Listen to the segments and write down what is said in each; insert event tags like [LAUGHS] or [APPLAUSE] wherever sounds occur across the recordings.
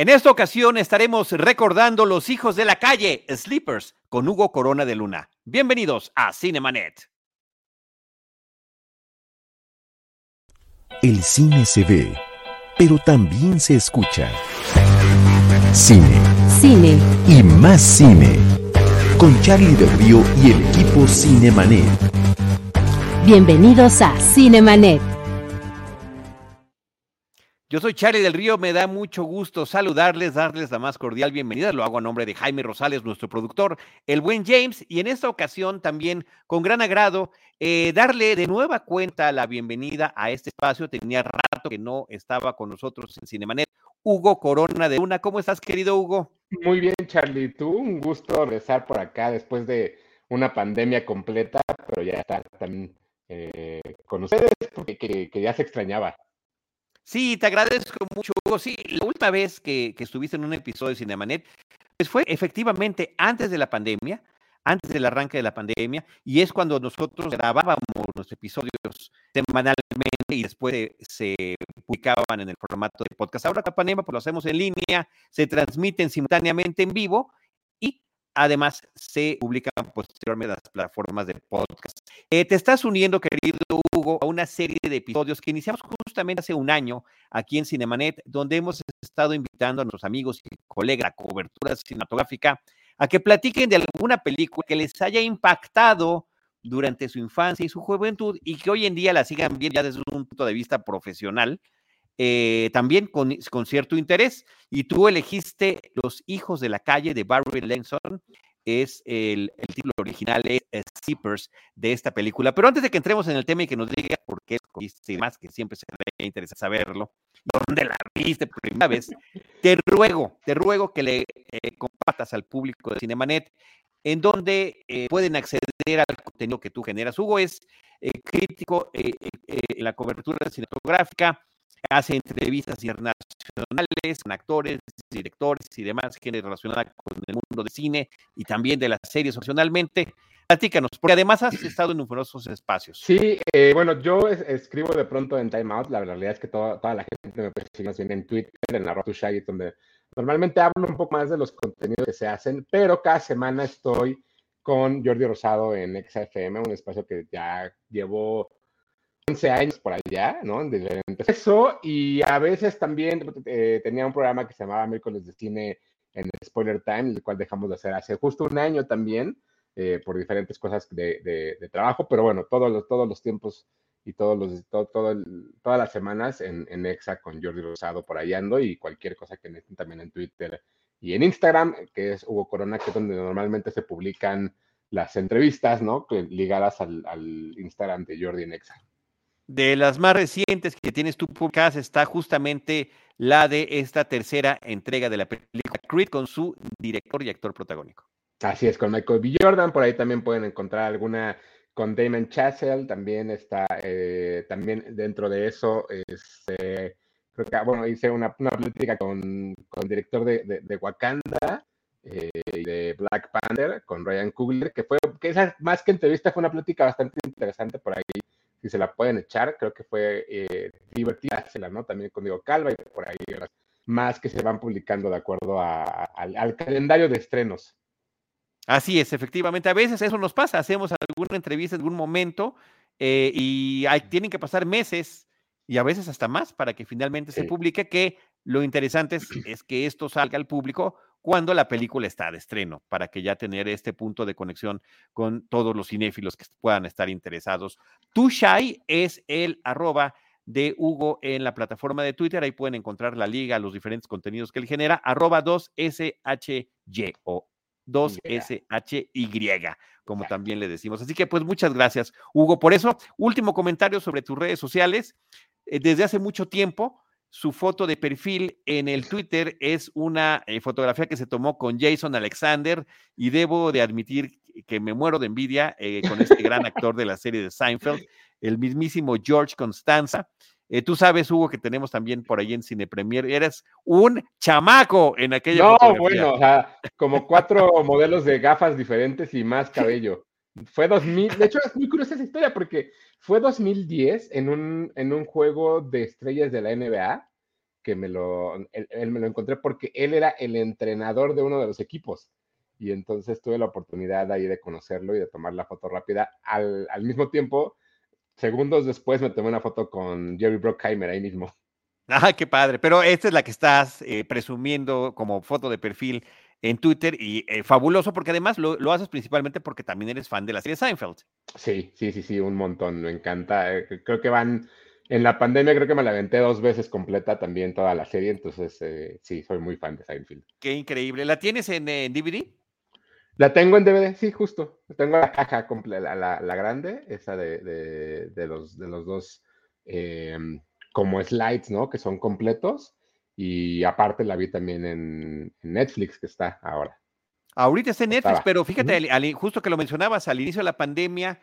En esta ocasión estaremos recordando Los Hijos de la Calle, Sleepers, con Hugo Corona de Luna. Bienvenidos a Cinemanet. El cine se ve, pero también se escucha. Cine. Cine. Y más cine. Con Charlie del Río y el equipo Cinemanet. Bienvenidos a Cinemanet. Yo soy Charlie del Río, me da mucho gusto saludarles, darles la más cordial bienvenida. Lo hago a nombre de Jaime Rosales, nuestro productor, el buen James, y en esta ocasión también con gran agrado eh, darle de nueva cuenta la bienvenida a este espacio. Tenía rato que no estaba con nosotros en Cinemanet. Hugo Corona de Una, ¿cómo estás, querido Hugo? Muy bien, Charlie. Tú, un gusto regresar por acá después de una pandemia completa, pero ya está también eh, con ustedes porque que ya se extrañaba. Sí, te agradezco mucho, Hugo. Sí, la última vez que, estuviste en un episodio de Cinemanet, pues fue efectivamente antes de la pandemia, antes del arranque de la pandemia, y es cuando nosotros grabábamos los episodios semanalmente y después se publicaban en el formato de podcast. Ahora la pandemia, pues lo hacemos en línea, se transmiten simultáneamente en vivo Además, se publican posteriormente las plataformas de podcast. Eh, te estás uniendo, querido A una serie de episodios que iniciamos justamente hace un año aquí en Cinemanet, donde hemos estado invitando a nuestros amigos y colegas a cobertura cinematográfica a que platiquen de alguna película que les haya impactado durante su infancia y su juventud y que hoy en día la sigan viendo ya desde un punto de vista profesional eh, también con, cierto interés. Y tú elegiste Los Hijos de la Calle de Barry Lenson, es el, título original, es, Zippers de esta película. Pero antes de que entremos en el tema y que nos diga por qué escogiste más, que siempre se interesa saberlo, dónde la viste por primera vez, te ruego, te ruego que le eh, compartas al público de Cinemanet en donde eh, pueden acceder al contenido que tú generas. Hugo es crítico en la cobertura cinematográfica, hace entrevistas internacionales con actores, directores y demás gente relacionada con el mundo del cine y también de las series opcionalmente. Platícanos, porque además has estado en numerosos espacios. Sí, eh, bueno, yo escribo de pronto en Time Out. La realidad es que toda, la gente me persigue en Twitter, en la Shaggy, donde normalmente hablo un poco más de los contenidos que se hacen, pero cada semana estoy con Jordi Rosado en XFM, un espacio que ya llevo 11 años por allá, ¿no? Eso, y a veces también eh, tenía un programa que se llamaba Miércoles de Cine en Spoiler Time, el cual dejamos de hacer hace justo un año también, eh, por diferentes cosas de, trabajo, pero bueno, todos los, todos los tiempos y todos los, todo, todas las semanas en, en, EXA con Jordi Rosado por allá ando y cualquier cosa que necesiten también en Twitter y en Instagram, que es Hugo Corona, que es donde normalmente se publican las entrevistas, ¿no? Ligadas al, al Instagram de Jordi en EXA. De las más recientes que tienes tú publicadas está justamente la de esta tercera entrega de la película Creed con su director y actor protagónico. Así es, con Michael B. Jordan, por ahí también pueden encontrar alguna con Damon Chazelle, también está, eh, también dentro de eso, este, creo que, bueno, hice una, una política con, con, el director de, de, Wakanda, eh, de Black Panther, con Ryan Coogler, que fue, que esa más que entrevista fue una plática bastante interesante por ahí si se la pueden echar, creo que fue eh, divertida, ¿no? También con Diego Calva y por ahí más que se van publicando de acuerdo al, calendario de estrenos. Así es, efectivamente. A veces eso nos pasa, hacemos alguna entrevista en algún momento eh, y hay, tienen que pasar meses y a veces hasta más para que finalmente se publique, que lo interesante es, que esto salga al público cuando la película está de estreno, para que ya tener este punto de conexión con todos los cinéfilos que puedan estar interesados. Tushai es el arroba de Hugo en la plataforma de Twitter. Ahí pueden encontrar la liga, los diferentes contenidos que él genera, arroba 2SHY o 2SHY, como también le decimos. Así que pues muchas gracias, Hugo, por eso. Último comentario sobre tus redes sociales. Eh, desde hace mucho tiempo su foto de perfil en el Twitter es una eh, fotografía que se tomó con Jason Alexander y debo de admitir que me muero de envidia eh, con este gran [LAUGHS] actor de la serie de Seinfeld, el mismísimo George Constanza. Eh, tú sabes, Hugo, que tenemos también por ahí en Cine Premier. Eres un chamaco en aquella No, bueno, o sea, como cuatro modelos de gafas diferentes y más cabello. Fue 2000, de hecho es muy curiosa esa historia porque fue 2010 en un, en un juego de estrellas de la NBA que me lo, me lo encontré porque él era el entrenador de uno de los equipos. Y entonces tuve la oportunidad ahí de conocerlo y de tomar la foto rápida. Al, al mismo tiempo, segundos después me tomé una foto con Jerry Brockheimer ahí mismo. [LAUGHS] Ah, qué padre. Pero esta es la que estás eh, presumiendo como foto de perfil en Twitter y eh, fabuloso porque además lo, lo, haces principalmente porque también eres fan de la serie Seinfeld. Sí, sí, sí, sí, un montón. Me encanta. Eh, creo que van en la pandemia creo que me la aventé dos veces completa también toda la serie, entonces eh, sí, soy muy fan de Seinfeld. Qué increíble. ¿La tienes en, DVD? La tengo en DVD, sí, justo. Tengo la caja completa, la, la, grande, esa de, de, de, los, de los dos eh, como slides, ¿no? Que son completos. Y aparte la vi también en, Netflix, que está ahora. Ahorita está en Netflix, pero fíjate, al, justo que lo mencionabas, al inicio de la pandemia,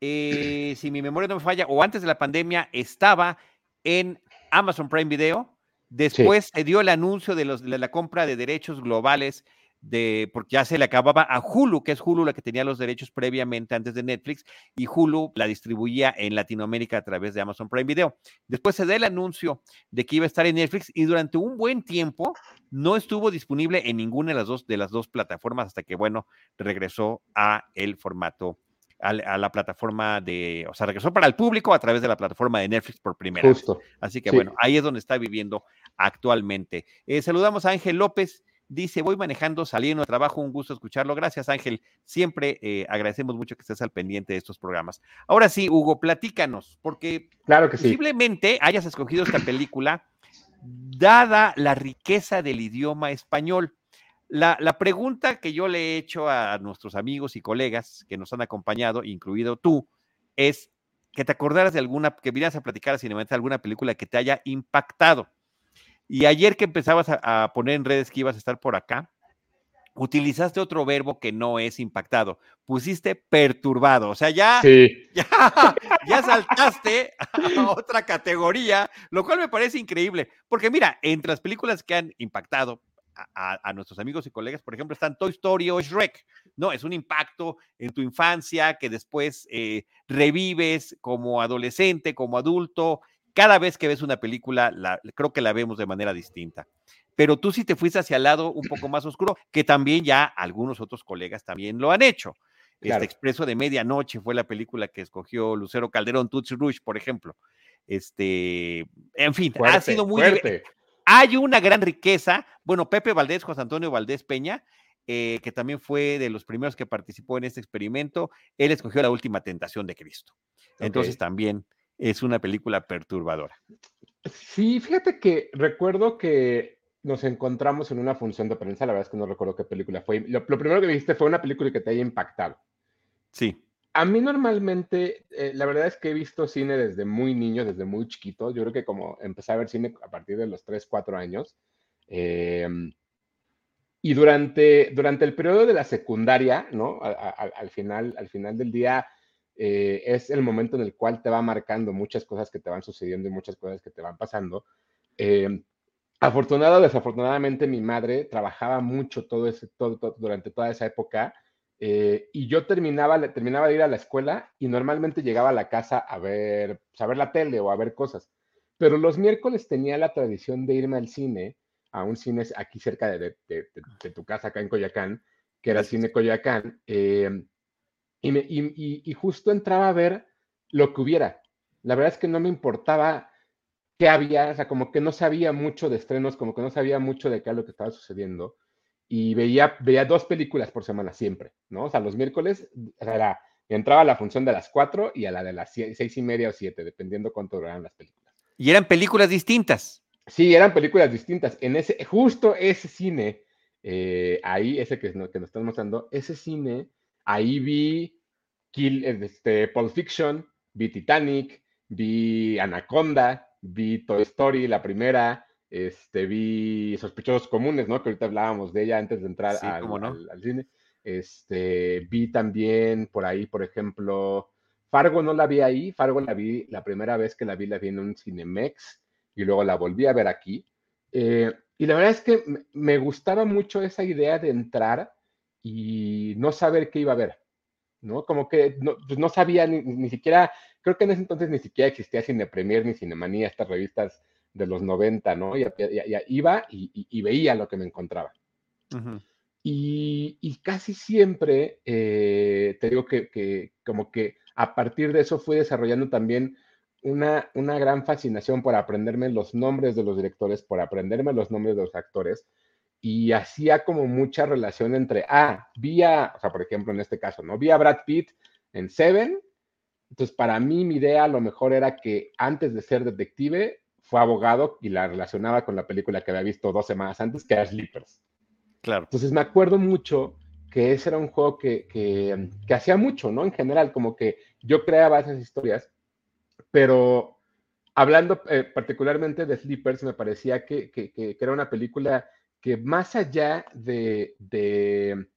eh, si mi memoria no me falla, o antes de la pandemia, estaba en Amazon Prime Video. Después se dio el anuncio de, los, de la compra de derechos globales de, porque ya se le acababa a Hulu, que es Hulu la que tenía los derechos previamente antes de Netflix, y Hulu la distribuía en Latinoamérica a través de Amazon Prime Video. Después se da el anuncio de que iba a estar en Netflix y durante un buen tiempo no estuvo disponible en ninguna de las dos, de las dos plataformas hasta que, bueno, regresó a el formato a, la plataforma de, o sea, regresó para el público a través de la plataforma de Netflix por primera vez. Así que bueno, ahí es donde está viviendo actualmente. Eh, saludamos a Ángel López. Dice, voy manejando, saliendo de trabajo, un gusto escucharlo. Gracias, Ángel. Siempre eh, agradecemos mucho que estés al pendiente de estos programas. Ahora sí, Hugo, platícanos, porque claro que posiblemente hayas escogido esta película dada la riqueza del idioma español. La, pregunta que yo le he hecho a nuestros amigos y colegas que nos han acompañado, incluido tú, es que te acordaras de alguna, que vinieras a platicar a Cinemanet alguna película que te haya impactado. Y ayer que empezabas a, poner en redes que ibas a estar por acá, utilizaste otro verbo que no es impactado. Pusiste perturbado. O sea, ya, [LAUGHS] ya, ya, saltaste a otra categoría, lo cual me parece increíble. Porque mira, entre las películas que han impactado, a, nuestros amigos y colegas, por ejemplo, están Toy Story o Shrek, ¿no? Es un impacto en tu infancia que después eh, revives como adolescente, como adulto. Cada vez que ves una película, la, creo que la vemos de manera distinta. Pero tú sí te fuiste hacia el lado un poco más oscuro, que también ya algunos otros colegas también lo han hecho. Este Expreso de Medianoche fue la película que escogió Lucero Calderón, Tutsi Rush, por ejemplo. Este, en fin, ha sido muy, hay una gran riqueza. Bueno, Pepe Valdés, José Antonio Valdés Peña, eh, que también fue de los primeros que participó en este experimento, él escogió La Última Tentación de Cristo. Entonces también es una película perturbadora. Sí, fíjate que recuerdo que nos encontramos en una función de prensa, la verdad es que no recuerdo qué película fue. Lo, lo primero que viste fue una película que te haya impactado. Sí. A mí normalmente, eh, la verdad es que he visto cine desde muy niño, desde muy chiquito. Yo creo que como empecé a ver cine a partir de los 3, 4 años. Em, y durante, durante el periodo de la secundaria, ¿no? al, final, al final del día, eh, es el momento en el cual te va marcando muchas cosas que te van sucediendo y muchas cosas que te van pasando. Eh, afortunado o desafortunadamente, mi madre trabajaba mucho todo ese, todo, durante toda esa época eh, y yo terminaba, terminaba de ir a la escuela y normalmente llegaba a la casa a ver, pues, a ver la tele o a ver cosas. Pero los miércoles tenía la tradición de irme al cine, a un cine aquí cerca de, tu casa, acá en Coyacán, que era Cine Coyacán, eh, y, y, justo entraba a ver lo que hubiera. La verdad es que no me importaba qué había, o sea, como que no sabía mucho de estrenos, como que no sabía mucho de qué era lo que estaba sucediendo y veía, veía dos películas por semana siempre, ¿no? O sea, los miércoles era, entraba a la función de las cuatro y a la de las seis y media o siete, dependiendo cuánto duraran las películas. ¿Y eran películas distintas? Sí, eran películas distintas. En ese, justo ese cine, eh, ahí, ese que, que nos están mostrando, ese cine, ahí vi Kill, este, Pulp Fiction, vi Titanic, vi Anaconda, vi Toy Story, la primera, este, vi Sospechosos Comunes, ¿no? Que ahorita hablábamos de ella antes de entrar al, cine. Este, vi también por ahí, por ejemplo, Fargo no la vi ahí, Fargo la vi, la primera vez que la vi, la vi en un Cinemex y luego la volví a ver aquí. Eh, y la verdad es que me gustaba mucho esa idea de entrar y no saber qué iba a ver, ¿no? Como que no, pues no sabía ni, ni, siquiera, creo que en ese entonces ni siquiera existía Cine Premier ni Cinemanía, estas revistas de los 90, ¿no? Y, iba y, veía lo que me encontraba. y, casi siempre, eh, te digo que, como que a partir de eso fui desarrollando también una, una gran fascinación por aprenderme los nombres de los directores, por aprenderme los nombres de los actores, y hacía como mucha relación entre, ah, vía, o sea, por ejemplo, en este caso, ¿no? Vi a Brad Pitt en Seven, entonces para mí mi idea a lo mejor era que antes de ser detective fue abogado y la relacionaba con la película que había visto dos semanas antes, que era Sleepers. Claro. Entonces me acuerdo mucho que ese era un juego que, que, que hacía mucho, ¿no? En general, como que yo creaba esas historias, pero hablando eh, particularmente de Sleepers, me parecía que, que, era una película que más allá de, de,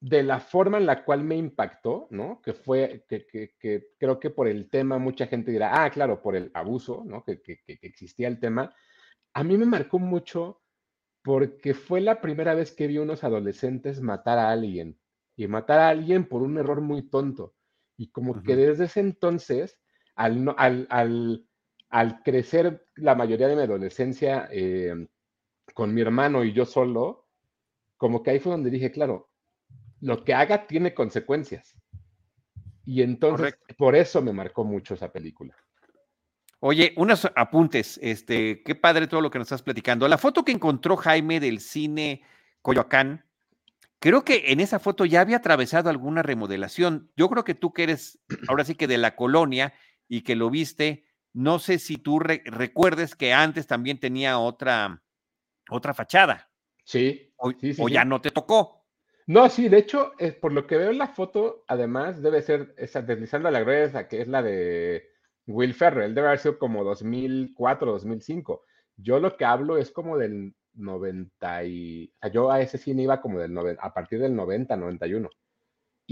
de, la forma en la cual me impactó, ¿no? Que fue, que, que, creo que por el tema mucha gente dirá, ah, claro, por el abuso, ¿no? Que, existía el tema. A mí me marcó mucho porque fue la primera vez que vi unos adolescentes matar a alguien y matar a alguien por un error muy tonto. Y como que desde ese entonces, al, al, al, crecer la mayoría de mi adolescencia eh, con mi hermano y yo solo, como que ahí fue donde dije, claro, lo que haga tiene consecuencias. Y entonces, por eso me marcó mucho esa película. Oye, unos apuntes, este, qué padre todo lo que nos estás platicando. La foto que encontró Jaime del cine Coyoacán, creo que en esa foto ya había atravesado alguna remodelación. Yo creo que tú que eres [CLEARS THROAT] ahora sí que de la colonia y que lo viste, no sé si tú recuerdes que antes también tenía otra, otra fachada. Sí. O, sí, o ya no te tocó. No, sí, de hecho, es, por lo que veo en la foto, además debe ser esa deslizando la greda, que es la de Will Ferrell, debe haber sido como 2004, 2005. Yo lo que hablo es como del 90 y... O sea, yo a ese cine iba como del 90, a partir del 90, 91.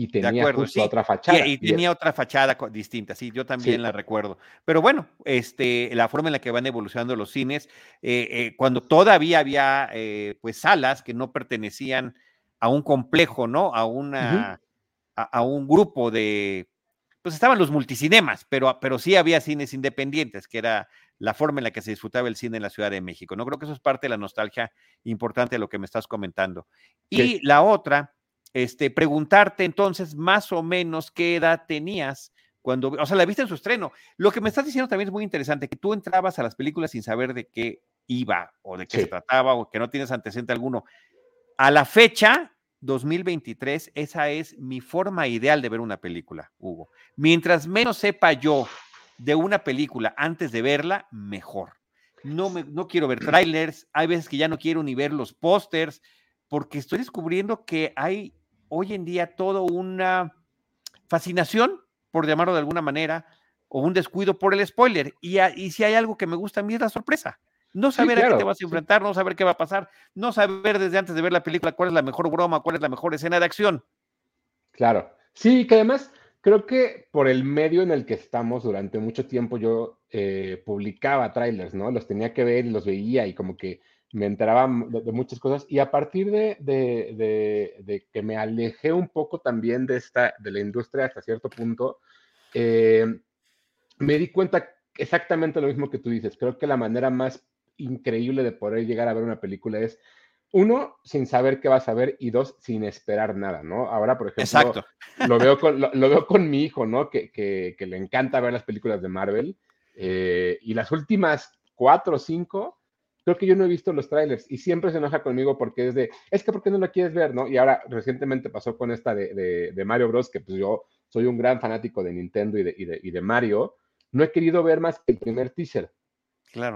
Y tenía otra fachada. Y, tenía otra fachada distinta, sí, yo también la recuerdo. Pero bueno, este, la forma en la que van evolucionando los cines, eh, eh, cuando todavía había eh, pues salas que no pertenecían a un complejo, ¿no? A una, a, un grupo de, pues estaban los multicinemas, pero, pero sí había cines independientes, que era la forma en la que se disfrutaba el cine en la Ciudad de México. No creo que eso es parte de la nostalgia importante de lo que me estás comentando. Y la otra, este, preguntarte entonces más o menos qué edad tenías cuando, o sea, la viste en su estreno. Lo que me estás diciendo también es muy interesante, que tú entrabas a las películas sin saber de qué iba o de qué se trataba o que no tienes antecedente alguno. A la fecha, 2023, esa es mi forma ideal de ver una película, Hugo. Mientras menos sepa yo de una película antes de verla, mejor. No, me, no quiero ver [CLEARS THROAT] trailers, hay veces que ya no quiero ni ver los pósters, porque estoy descubriendo que hay hoy en día toda una fascinación, por llamarlo de alguna manera, o un descuido por el spoiler. Y, y si hay algo que me gusta a mí es la sorpresa. No saber a qué te vas a enfrentar, no saber qué va a pasar, no saber desde antes de ver la película cuál es la mejor broma, cuál es la mejor escena de acción. Claro. Sí, que además creo que por el medio en el que estamos durante mucho tiempo yo eh, publicaba trailers, ¿no? Los tenía que ver y los veía y como que me enteraba de, muchas cosas. Y a partir de, de, que me alejé un poco también de, esta, de la industria hasta cierto punto, eh, me di cuenta exactamente lo mismo que tú dices. Creo que la manera más increíble de poder llegar a ver una película es, uno, sin saber qué vas a ver y dos, sin esperar nada, ¿no? Ahora, por ejemplo, Lo, veo con, lo, veo con mi hijo, ¿no? Que, que, le encanta ver las películas de Marvel eh, y las últimas cuatro o cinco, creo que yo no he visto los trailers y siempre se enoja conmigo porque es de, es que ¿por qué no lo quieres ver, no? Y ahora recientemente pasó con esta de, de, Mario Bros, que pues yo soy un gran fanático de Nintendo y de, y de, y de Mario, no he querido ver más que el primer teaser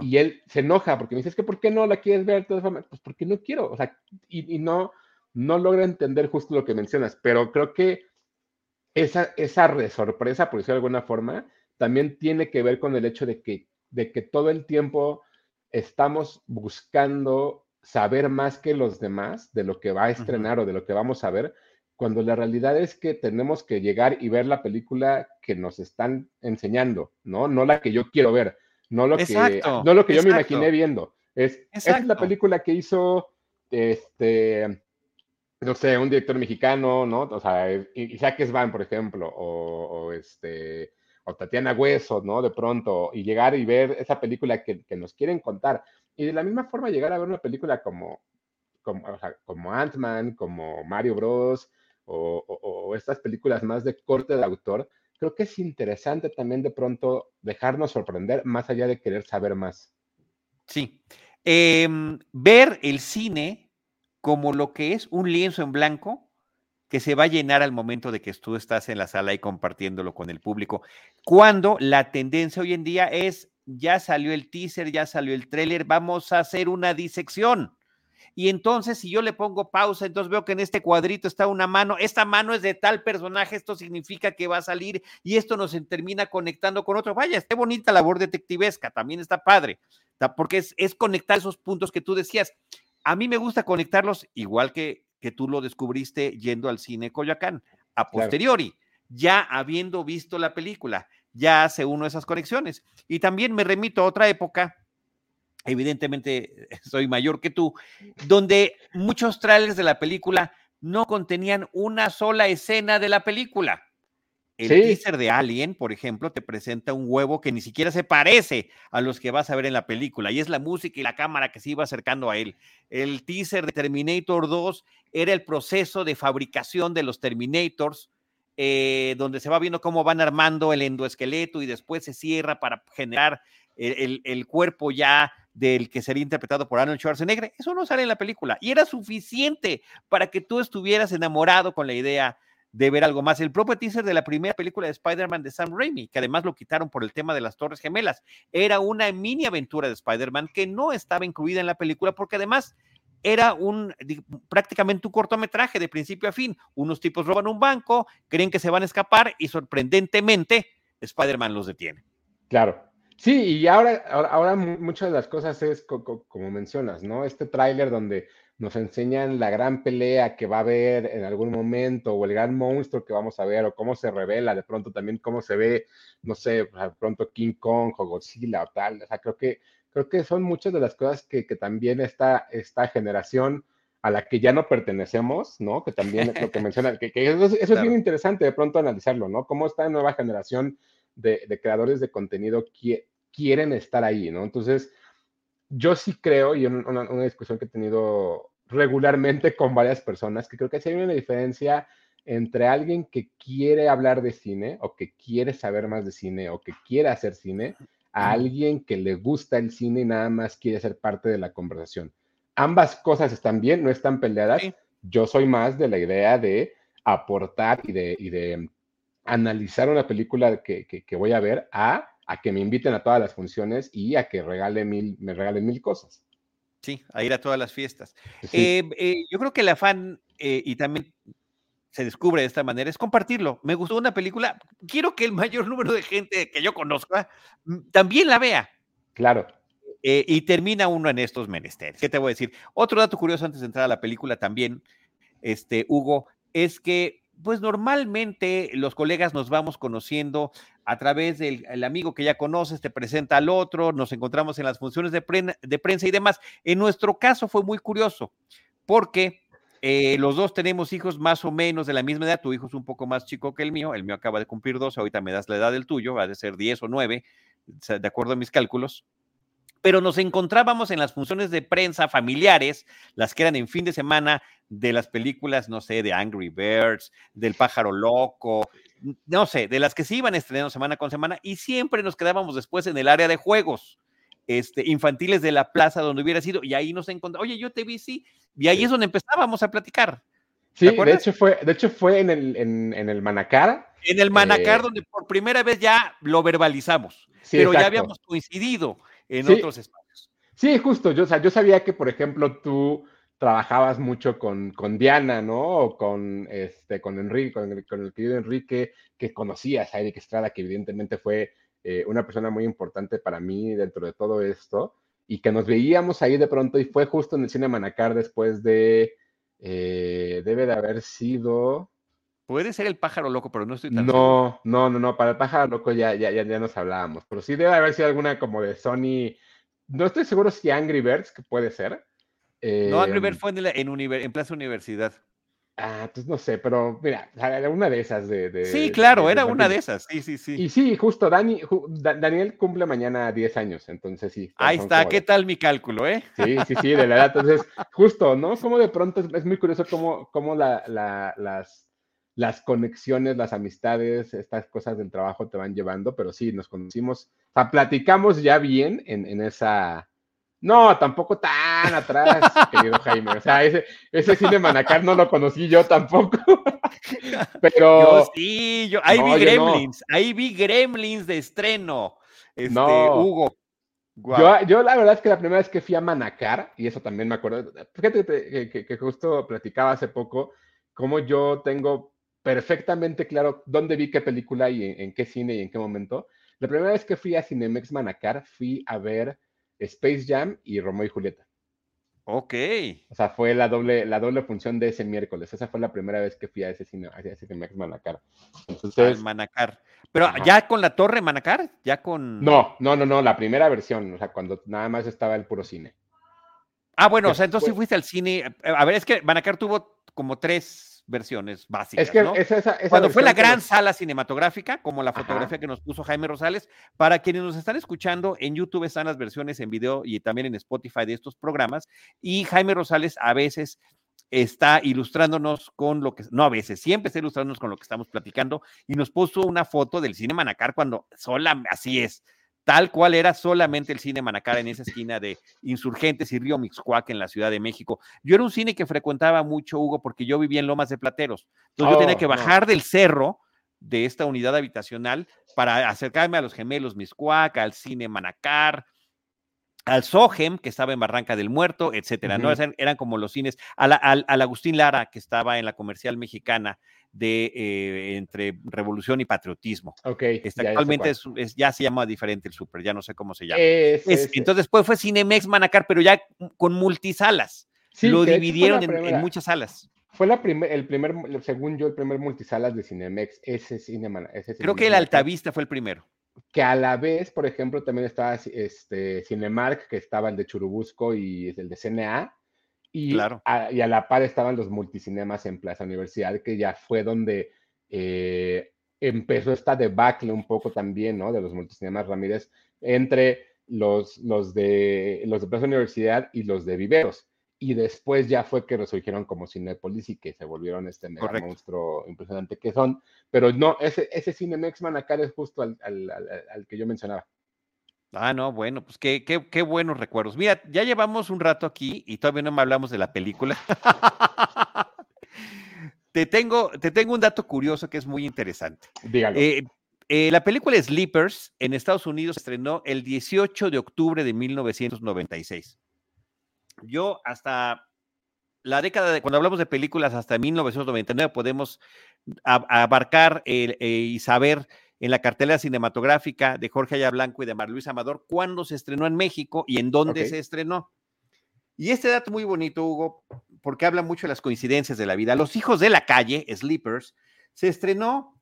y él se enoja porque me dice, es que ¿por qué no la quieres ver? Pues porque no quiero, o sea, y, no, no logra entender justo lo que mencionas, pero creo que esa, esa sorpresa, por decirlo de alguna forma, también tiene que ver con el hecho de que, de que todo el tiempo estamos buscando saber más que los demás de lo que va a estrenar o de lo que vamos a ver, cuando la realidad es que tenemos que llegar y ver la película que nos están enseñando, ¿no? No la que yo quiero ver no lo que, no lo que yo me imaginé viendo. Es, es la película que hizo, este, no sé, un director mexicano, ¿no? O sea, Isaac Svan, por ejemplo, o, este, o Tatiana Hueso, ¿no? De pronto, y llegar y ver esa película que, nos quieren contar. Y de la misma forma llegar a ver una película como, como, como Ant-Man, como Mario Bros, o, estas películas más de corte de autor, creo que es interesante también de pronto dejarnos sorprender más allá de querer saber más. Sí. Em, ver el cine como lo que es un lienzo en blanco que se va a llenar al momento de que tú estás en la sala y compartiéndolo con el público. Cuando la tendencia hoy en día es, ya salió el teaser, ya salió el tráiler, vamos a hacer una disección. Y entonces, si yo le pongo pausa, entonces veo que en este cuadrito está una mano, esta mano es de tal personaje, esto significa que va a salir y esto nos termina conectando con otro. Vaya, está bonita labor detectivesca, también está padre, porque es, es conectar esos puntos que tú decías. A mí me gusta conectarlos igual que que tú lo descubriste yendo al cine Coyoacán, a posteriori, ya habiendo visto la película, ya hace uno esas conexiones. Y también me remito a otra época, evidentemente [LAUGHS] soy mayor que tú, donde muchos trailers de la película no contenían una sola escena de la película. El teaser de Alien, por ejemplo, te presenta un huevo que ni siquiera se parece a los que vas a ver en la película, y es la música y la cámara que se iba acercando a él. El teaser de Terminator 2 era el proceso de fabricación de los Terminators, eh, donde se va viendo cómo van armando el endoesqueleto y después se cierra para generar el, el cuerpo ya del que sería interpretado por Arnold Schwarzenegger. Eso no sale en la película, y era suficiente para que tú estuvieras enamorado con la idea de ver algo más. El propio teaser de la primera película de Spider-Man de Sam Raimi, que además lo quitaron por el tema de las Torres Gemelas, era una mini aventura de Spider-Man que no estaba incluida en la película porque además era un prácticamente un cortometraje de principio a fin. Unos tipos roban un banco, creen que se van a escapar y sorprendentemente Spider-Man los detiene. Claro. Sí, y ahora, ahora, muchas de las cosas es como mencionas, ¿no? Este tráiler donde nos enseñan la gran pelea que va a haber en algún momento, o el gran monstruo que vamos a ver, o cómo se revela de pronto también cómo se ve, no sé, de pronto King Kong o Godzilla o tal. O sea, creo que, creo que son muchas de las cosas que, también esta, esta generación a la que ya no pertenecemos, ¿no? Que también es lo que [LAUGHS] menciona, que, eso, es bien interesante de pronto analizarlo, ¿no? Cómo esta nueva generación de, creadores de contenido quieren estar ahí, ¿no? Entonces, yo sí creo, y una, una, discusión que he tenido regularmente con varias personas, que creo que sí hay una diferencia entre alguien que quiere hablar de cine o que quiere saber más de cine o que quiere hacer cine, a alguien que le gusta el cine y nada más quiere ser parte de la conversación. Ambas cosas están bien, no están peleadas. Yo soy más de la idea de aportar y de, y de analizar una película que, que, que voy a ver a a que me inviten a todas las funciones y a que regale mil, me regalen mil cosas. Sí, a ir a todas las fiestas. Eh, eh, yo creo que el afán, eh, y también se descubre de esta manera, es compartirlo. Me gustó una película, quiero que el mayor número de gente que yo conozca mm, también la vea. Claro. y termina uno en estos menesteres. ¿Qué te voy a decir? Otro dato curioso antes de entrar a la película también, este, Hugo, es que pues normalmente los colegas nos vamos conociendo a través del amigo que ya conoces, te presenta al otro, nos encontramos en las funciones de, prensa y demás. En nuestro caso fue muy curioso, porque eh, los dos tenemos hijos más o menos de la misma edad, tu hijo es un poco más chico que el mío, el mío acaba de cumplir dos, ahorita me das la edad del tuyo, va a ser 10 o 9, de acuerdo a mis cálculos pero nos encontrábamos en las funciones de prensa familiares, las que eran en fin de semana de las películas, no sé, de Angry Birds, del Pájaro Loco, no sé, de las que se iban estrenando semana con semana y siempre nos quedábamos después en el área de juegos. Este, infantiles de la plaza donde hubiera sido, y ahí nos encontramos, oye, yo te vi, sí, y ahí es donde empezábamos a platicar. Sí, de hecho fue, de hecho fue en el, en, el Manacar. En el Manacar, eh, donde por primera vez ya lo verbalizamos, pero ya habíamos coincidido en otros espacios. Sí, justo. Yo, o sea, yo sabía que, por ejemplo, tú trabajabas mucho con, con Diana, ¿no? O con, este, con Enrique, con el, con el querido Enrique, que conocías a Eric Estrada, que evidentemente fue eh, una persona muy importante para mí dentro de todo esto, y que nos veíamos ahí de pronto, y fue justo en el cine Manacar después de, eh, debe de haber sido... Puede ser el pájaro loco, pero no estoy tan No, no, no, no, para el pájaro loco ya, ya, ya, ya nos hablábamos, pero sí debe haber sido alguna como de Sony, no estoy seguro si Angry Birds, que puede ser. no, Angry Birds em, fue en, en, Plaza Universidad. Ah, pues no sé, pero mira, era una de esas de... de sí, claro, de- de era una de esas, sí, sí, sí. Y sí, justo, Dani, ju- Da- Daniel cumple mañana 10 años, entonces sí. Ahí está, ¿qué tal mi cálculo, eh? Sí, sí, sí, de la edad. Entonces, justo, ¿no? Como de pronto es, es muy curioso cómo, cómo la- la- las, las conexiones, las amistades, estas cosas del trabajo te van llevando, pero sí, nos conocimos, o sea, platicamos ya bien en, en esa... No, tampoco tan atrás, [LAUGHS] querido Jaime. O sea, ese, ese cine Manacar no lo conocí yo tampoco. [LAUGHS] Pero Yo sí, yo ahí No, vi no. Gremlins, ahí vi Gremlins de estreno. Este, No. Hugo. Yo, yo la verdad es que la primera vez que fui a Manacar, y eso también me acuerdo, fíjate que, que- que justo platicaba hace poco, cómo yo tengo perfectamente claro dónde vi qué película y en, en qué cine y en qué momento. La primera vez que fui a Cinemex Manacar, fui a ver Space Jam y Romeo y Julieta. Ok. O sea, fue la doble, la doble función de ese miércoles. Esa fue la primera vez que fui a ese cine, a ese Cinemex Manacar. Al Entonces, Manacar. Pero Ajá. ya con la torre Manacar, ya con. no, no, no, no, la primera versión, o sea, cuando nada más estaba el puro cine. Ah, bueno, o sea, entonces fuiste al cine. A ver, es que Manacar tuvo como tres versiones básicas. Es que ¿no? esa, esa, esa Cuando fue la gran sala cinematográfica, como la Ajá. fotografía que nos puso Jaime Rosales, para quienes nos están escuchando, en YouTube están las versiones en video y también en Spotify de estos programas, y Jaime Rosales a veces está ilustrándonos con lo que, no a veces, siempre está ilustrándonos con lo que estamos platicando, y nos puso una foto del cine Manacar cuando sola, así es, tal cual era solamente el cine Manacar en esa esquina de Insurgentes y Río Mixcoac en la Ciudad de México. Yo era un cine que frecuentaba mucho, Hugo, porque yo vivía en Lomas de Plateros. Entonces yo tenía Oh, que no. bajar del cerro de esta unidad habitacional para acercarme a los gemelos Miscuac, al cine Manacar, al Sogem, que estaba en Barranca del Muerto, etcétera, ¿no? Eran, eran como los cines, al Agustín Lara, que estaba en la comercial mexicana de eh, entre Revolución y Patriotismo. Ok. Este, ya actualmente es, es- ya se llama diferente el súper, ya no sé cómo se llama. Ese, Es- entonces después fue Cinemex Manacar, pero ya con multisalas. Sí, lo dividieron en- muchas salas. Fue la primer, el primer, según yo, el primer multisalas de Cinemex, ese cine, man- ese Creo que el Altavista fue el primero. Que a la vez, por ejemplo, también estaba este, Cinemark, que estaba el de Churubusco y el de CNA. Y, Claro. a, y a la par estaban los multicinemas en Plaza Universidad, que ya fue donde eh, empezó esta debacle un poco también, ¿no? De los multicinemas Ramírez entre los, los, de, los de Plaza Universidad y los de Viveros. Y después ya fue que resurgieron como Cinépolis y que se volvieron este mega Correcto. monstruo impresionante que son. Pero no, ese, ese Cinemex Manacar es justo al, al- al- al que yo mencionaba. Ah, no, bueno, pues qué, qué, qué buenos recuerdos. Mira, ya llevamos un rato aquí y todavía no me hablamos de la película. [LAUGHS] te, tengo, te tengo un dato curioso que es muy interesante. Dígalo. Eh, eh, la película Sleepers en Estados Unidos se estrenó el 18 de octubre de 1996. Yo hasta la década de, cuando hablamos de películas, hasta 1999 podemos ab- abarcar el, eh, y saber en la cartelera cinematográfica de Jorge Aya Blanco y de Mar Luis Amador cuándo se estrenó en México y en dónde se estrenó. Y este dato muy bonito, Hugo, porque habla mucho de las coincidencias de la vida. Los hijos de la calle, Sleepers, se estrenó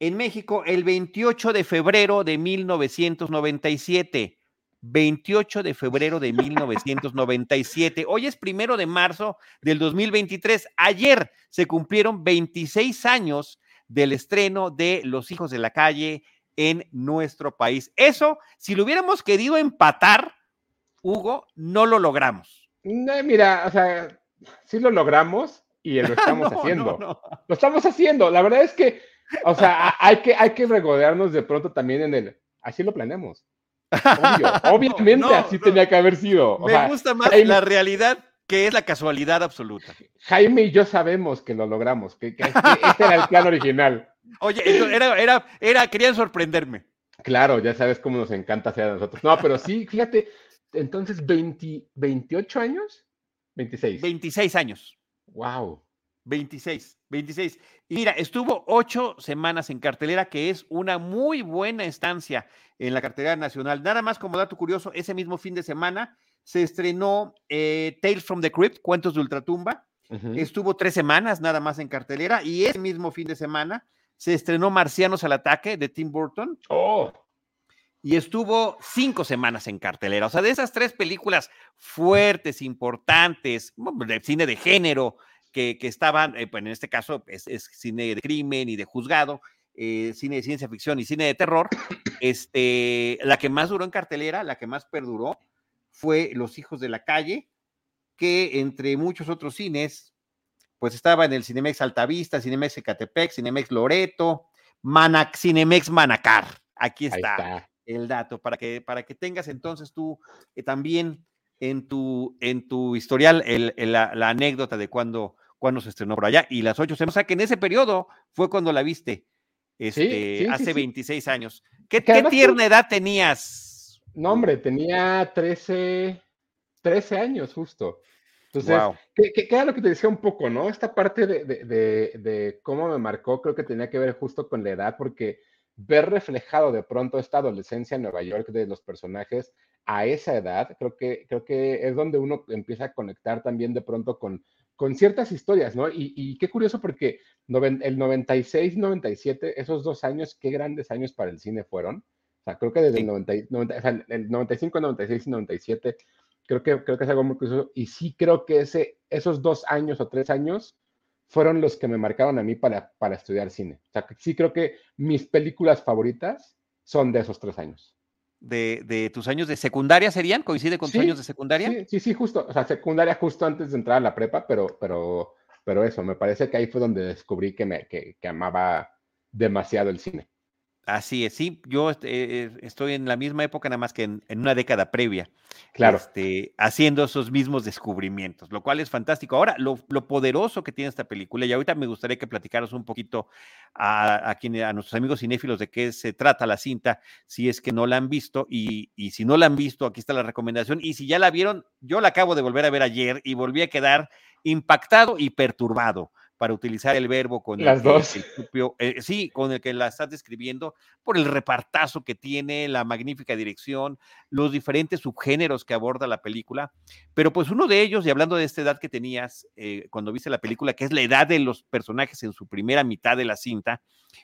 en México el 28 de febrero de 1997. 28 de febrero de 1997. Hoy es primero de marzo del 2023. Ayer se cumplieron 26 años del estreno de Los Hijos de la Calle en nuestro país. Eso, si lo hubiéramos querido empatar, Hugo, no lo logramos. No, mira, o sea, sí lo logramos y lo [LAUGHS] estamos No, haciendo. no. Lo estamos haciendo. La verdad es que, o sea, hay que, hay que regodearnos de pronto también en el. Así lo planeamos. Obvio, [LAUGHS] obviamente así tenía que haber sido. O Me sea, gusta más la realidad que es la casualidad absoluta. Jaime y yo sabemos que lo logramos, que, que este era el plan [LAUGHS] original. Oye, entonces era, era, era, querían sorprenderme. Claro, ya sabes cómo nos encanta hacer a nosotros. No, pero sí, fíjate, entonces 20, 28 años, 26. 26 años. Wow. 26, 26. Y mira, estuvo ocho semanas en cartelera, que es una muy buena estancia en la cartelera nacional. Nada más como dato curioso, ese mismo fin de semana se estrenó eh, Tales from the Crypt, Cuentos de Ultratumba. Estuvo tres semanas nada más en cartelera y ese mismo fin de semana se estrenó Marcianos al Ataque de Tim Burton Oh, y estuvo cinco semanas en cartelera. O sea, de esas tres películas fuertes, importantes, de cine de género, que, que estaban, eh, pues en este caso es, es, cine de crimen y de juzgado, eh, cine de ciencia ficción y cine de terror, este, la que más duró en cartelera, la que más perduró, fue Los Hijos de la Calle, que entre muchos otros cines, pues estaba en el Cinemex Altavista, Cinemex Ecatepec, Cinemex Loreto, Manac, Cinemex Manacar. Aquí está, el dato, para que, para que tengas entonces tú eh, también en tu, en tu historial el, la, la, anécdota de cuando, cuando se estrenó por allá. Y las ocho semanas, o sea que en ese periodo fue cuando la viste, este, sí, sí, hace sí, 26 años. ¿Qué, ¿qué tierna edad tenías? No, hombre, tenía 13, 13 años justo. Entonces, wow. que, era lo que te decía un poco, ¿no? Esta parte de, de, de, de, cómo me marcó, creo que tenía que ver justo con la edad, porque ver reflejado de pronto esta adolescencia en Nueva York de los personajes a esa edad, creo que, creo que es donde uno empieza a conectar también de pronto con, con ciertas historias, ¿no? Y, y qué curioso porque el 96, 97, esos dos años, qué grandes años para el cine fueron. O sea, creo que desde sí. el, 90, 90, o sea, el 95, 96 y 97 creo que, creo que es algo muy curioso. Y sí creo que ese, esos dos años o tres años fueron los que me marcaron a mí para, para estudiar cine. O sea, sí creo que mis películas favoritas son de esos tres años. De, de tus años de secundaria serían? ¿Coincide con sí, tus años de secundaria? Sí, sí, sí, justo. O sea, secundaria justo antes de entrar a la prepa, pero, pero, pero eso, me parece que ahí fue donde descubrí que, me, que, que amaba demasiado el cine. Así es, sí, yo eh, estoy en la misma época, nada más que en, en una década previa, claro. este, haciendo esos mismos descubrimientos, lo cual es fantástico. Ahora, lo, lo, poderoso que tiene esta película, y ahorita me gustaría que platicaras un poquito a, a, quien, a nuestros amigos cinéfilos de qué se trata la cinta, si es que no la han visto, y, y si no la han visto, aquí está la recomendación, y si ya la vieron, yo la acabo de volver a ver ayer y volví a quedar impactado y perturbado para utilizar el verbo con Las el, dos. el, el eh, sí, con el que la estás describiendo, por el repartazo que tiene, la magnífica dirección, los diferentes subgéneros que aborda la película. Pero pues uno de ellos, y hablando de esta edad que tenías eh, cuando viste la película, que es la edad de los personajes en su primera mitad de la cinta,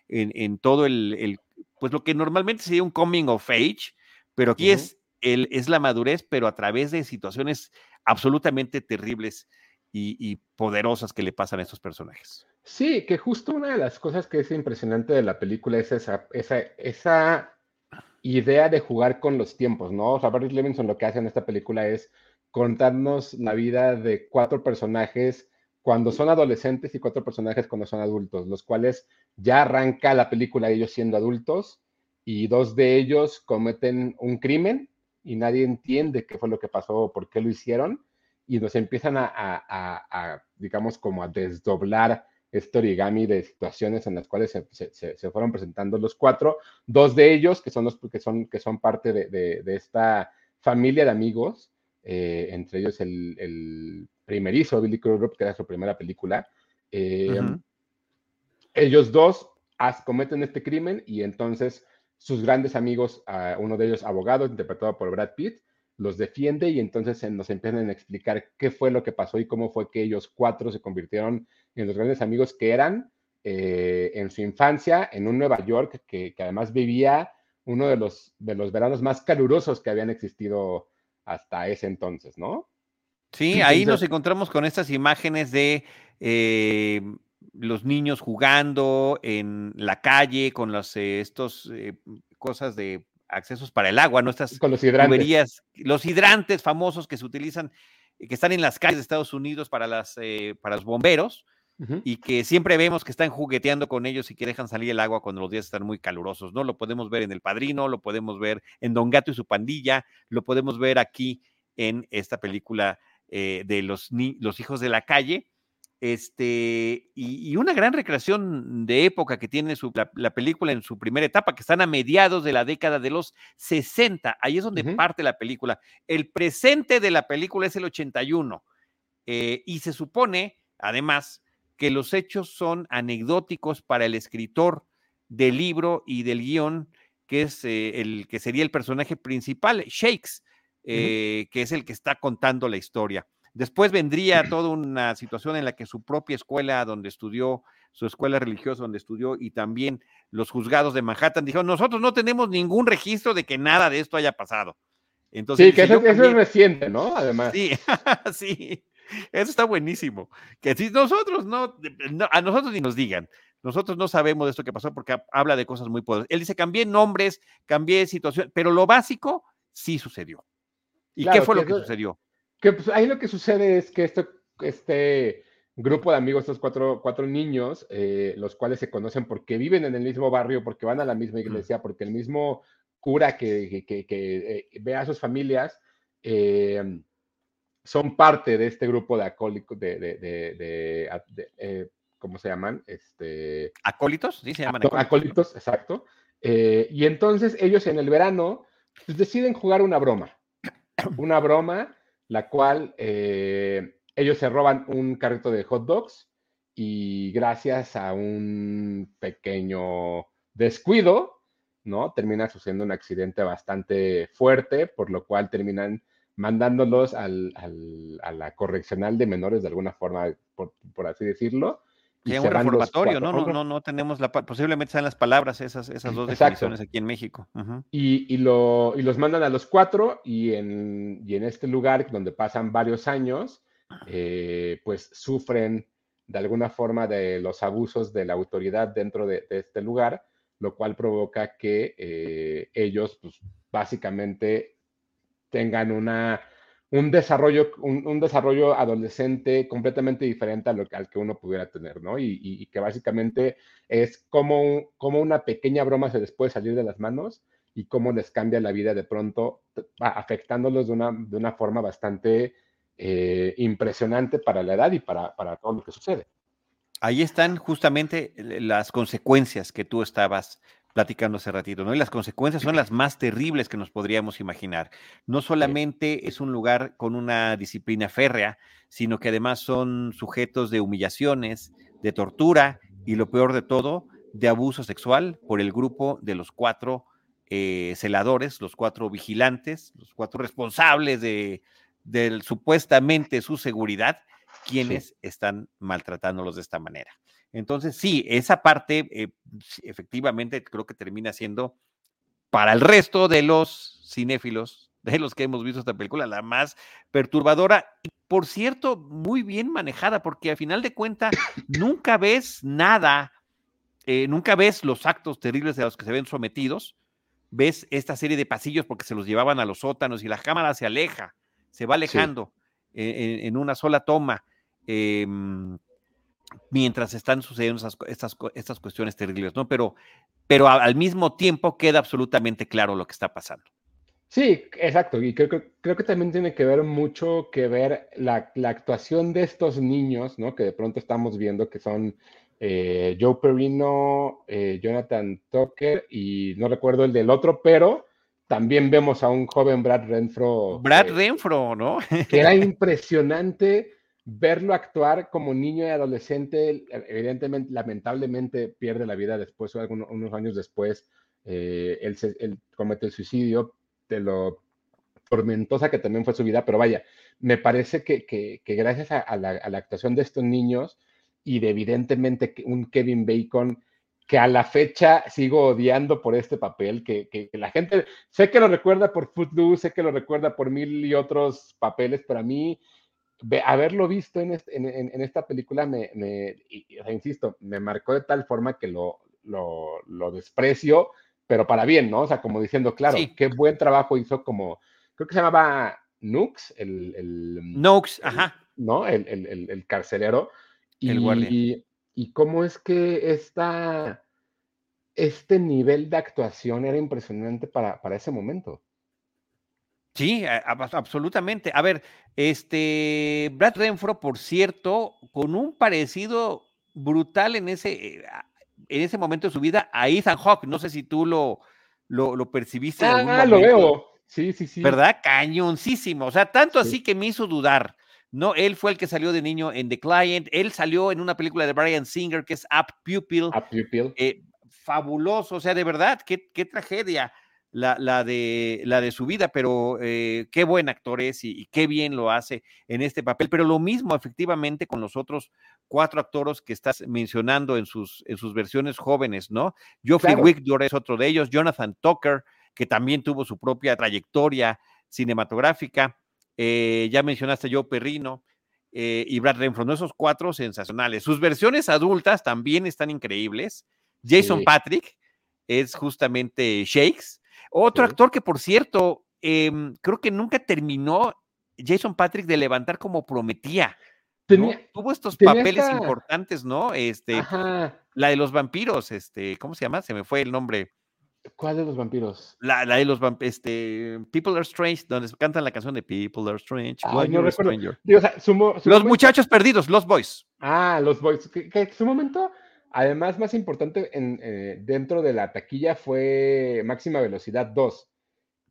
en, en todo el, el, pues lo que normalmente sería un coming of age, pero aquí uh -huh. es, el, es la madurez, pero a través de situaciones absolutamente terribles y, poderosas que le pasan a estos personajes. Sí, que justo una de las cosas que es impresionante de la película es esa, esa, esa idea de jugar con los tiempos, ¿no? O sea, Barry Levinson lo que hace en esta película es contarnos la vida de cuatro personajes cuando son adolescentes y cuatro personajes cuando son adultos, los cuales ya arranca la película ellos siendo adultos y dos de ellos cometen un crimen y nadie entiende qué fue lo que pasó o por qué lo hicieron y nos empiezan a, a, a, a, digamos, como a desdoblar este origami de situaciones en las cuales se, se, se, fueron presentando los cuatro, dos de ellos que son, los, que son, que son parte de, de, de esta familia de amigos, eh, entre ellos el, el, primerizo Billy Crudup, que era su primera película. Eh, uh -huh. Ellos dos as, cometen este crimen y entonces sus grandes amigos, uh, uno de ellos abogado, interpretado por Brad Pitt, los defiende y entonces nos empiezan a explicar qué fue lo que pasó y cómo fue que ellos cuatro se convirtieron en los grandes amigos que eran eh, en su infancia en un Nueva York que, que, además vivía uno de los, de los veranos más calurosos que habían existido hasta ese entonces, ¿no? Sí, entonces, ahí nos encontramos con estas imágenes de eh, los niños jugando en la calle con las eh, estos eh, cosas de accesos para el agua, ¿no? Estas Con los hidrantes. Tuberías, los hidrantes famosos que se utilizan, eh, que están en las calles de Estados Unidos para, las, eh, para los bomberos, uh -huh. y que siempre vemos que están jugueteando con ellos y que dejan salir el agua cuando los días están muy calurosos, ¿no? Lo podemos ver en El Padrino, lo podemos ver en Don Gato y su pandilla, lo podemos ver aquí en esta película eh, de los, los hijos de la calle, este, y, y, una gran recreación de época que tiene su, la, la, película en su primera etapa, que están a mediados de la década de los 60. Ahí es donde uh -huh. parte la película. El presente de la película es el 81. Eh, y se supone, además, que los hechos son anecdóticos para el escritor del libro y del guion, que es eh, el que sería el personaje principal, Shakes, eh, uh -huh. que es el que está contando la historia. Después vendría toda una situación en la que su propia escuela, donde estudió, su escuela religiosa donde estudió, y también los juzgados de Manhattan dijeron, nosotros no tenemos ningún registro de que nada de esto haya pasado. Entonces, sí, que eso, eso, es reciente, ¿no? Además. Sí, [LAUGHS] sí. Eso está buenísimo. Que si nosotros no, no, a nosotros ni nos digan, nosotros no sabemos de esto que pasó porque habla de cosas muy poderosas. Él dice, cambié nombres, cambié situación, pero lo básico sí sucedió. ¿Y Claro, qué fue que lo que eso- sucedió? Que pues, ahí lo que sucede es que esto, este grupo de amigos, estos cuatro, cuatro niños, eh, los cuales se conocen porque viven en el mismo barrio, porque van a la misma iglesia, porque el mismo cura que, que- que- que, eh, ve a sus familias, eh, son parte de este grupo de acólicos, de, de, de- eh, ¿cómo se llaman? Este, ¿Acólitos? Sí, se llaman acólitos. acólitos, exacto. Y entonces ellos en el verano pues, deciden jugar una broma. [CLEARS THROAT] Una broma, la cual eh, ellos se roban un carrito de hot dogs y gracias a un pequeño descuido, ¿no? Termina sucediendo un accidente bastante fuerte, por lo cual terminan mandándolos al- al- a la correccional de menores de alguna forma, por, por así decirlo. Y Sí, se un reformatorio. ¿no? No, no, no tenemos la, posiblemente sean las palabras esas, esas dos Exacto. definiciones aquí en México. Y, y lo, y los mandan a los cuatro y en, y en este lugar donde pasan varios años, eh, pues sufren de alguna forma de los abusos de la autoridad dentro de, de este lugar, lo cual provoca que eh, ellos pues, básicamente tengan una, un, desarrollo, un, un desarrollo adolescente completamente diferente a lo, al que uno pudiera tener, ¿no? Y, y- que básicamente es como, como una pequeña broma se les puede salir de las manos y cómo les cambia la vida de pronto, afectándolos de una, de una forma bastante eh, impresionante para la edad y para, para todo lo que sucede. Ahí están justamente eh, las consecuencias que tú estabas platicando hace ratito, ¿no? Y las consecuencias son las más terribles que nos podríamos imaginar. No solamente es un lugar con una disciplina férrea, sino que además son sujetos de humillaciones, de tortura y lo peor de todo, de abuso sexual por el grupo de los cuatro eh, celadores, los cuatro vigilantes, los cuatro responsables de, supuestamente su seguridad, quienes están maltratándolos de esta manera. Entonces, sí, esa parte eh, efectivamente creo que termina siendo para el resto de los cinéfilos, [LAUGHS] de los que hemos visto esta película, la más perturbadora y, por cierto, muy bien manejada, porque al final de cuentas nunca ves nada, eh, nunca ves los actos terribles a los que se ven sometidos, ves esta serie de pasillos porque se los llevaban a los sótanos y la cámara se aleja, se va alejando eh, en, en una sola toma. em, mientras están sucediendo esas estas, estas cuestiones terribles, ¿no? Pero, pero al mismo tiempo queda absolutamente claro lo que está pasando. Sí, exacto. Y creo, que- creo que también tiene que ver mucho que ver la, la actuación de estos niños, ¿no? Que de pronto estamos viendo que son eh, Joe Perino, eh, Jonathan Tucker y no recuerdo el del otro, pero también vemos a un joven Brad Renfro. Brad eh, Renfro, ¿no? que era [LAUGHS] impresionante verlo actuar como niño y adolescente. Evidentemente, lamentablemente, pierde la vida después, o algunos, unos años después, eh, él, comete el suicidio, de lo tormentosa que también fue su vida, pero vaya, me parece que, que- gracias a, la, actuación de estos niños y de evidentemente un Kevin Bacon que a la fecha sigo odiando por este papel, que, que- la gente, sé que lo recuerda por Footloose, sé que lo recuerda por mil y otros papeles, pero a mí haberlo visto en, este- en- en- en esta película me, me- y- y, o sea, insisto, me marcó de tal forma que lo, lo, lo desprecio, pero para bien, ¿no? O sea, como diciendo, claro, Sí. qué buen trabajo hizo como, creo que se llamaba Nux, el, el, Noakes, el- ajá. ¿no? El, el- el- el carcelero. El guardia. Y, y cómo es que esta, este nivel de actuación era impresionante para, para ese momento. Sí, a- a- absolutamente. A ver, este Brad Renfro, por cierto, con un parecido brutal en ese, eh, en ese momento de su vida a Ethan Hawke. No sé si tú lo, lo, lo percibiste. en algún Ah, lo veo. Sí, sí, sí. ¿verdad? Cañoncísimo. O sea, tanto Sí. así que me hizo dudar. No, él fue el que salió de niño en The Client. Él salió en una película de Brian Singer que es Up Pupil. A Pupil. eh, fabuloso. O sea, de verdad, qué, qué tragedia la, la de, la de su vida, pero eh, qué buen actor es y, y qué bien lo hace en este papel. Pero lo mismo, efectivamente, con los otros cuatro actores que estás mencionando en sus, en sus versiones jóvenes, ¿no? Geoffrey Claro. Wigdor es otro de ellos, Jonathan Tucker, que también tuvo su propia trayectoria cinematográfica. eh, ya mencionaste Joe Perrino. eh, y Brad Renfro, ¿no? Esos cuatro sensacionales. Sus versiones adultas también están increíbles. Jason Sí. Patrick es justamente Shakes. Otro Sí. actor que, por cierto, em, creo que nunca terminó Jason Patrick de levantar como prometía. Tuvo estos papeles esta- importantes, ¿no? Este, ajá, la de los vampiros, este, ¿cómo se llama? Se me fue el nombre. ¿cuál de los vampiros? La, la de los vamp- este, People Are Strange, donde cantan la canción de People Are Strange. Ay, no recuerdo. stranger. Digo, o sea, su mo- su Los momento- muchachos perdidos, los boys. Ah, los Boys. Que, que su momento, además, más importante en, eh, dentro de la taquilla fue Máxima Velocidad 2.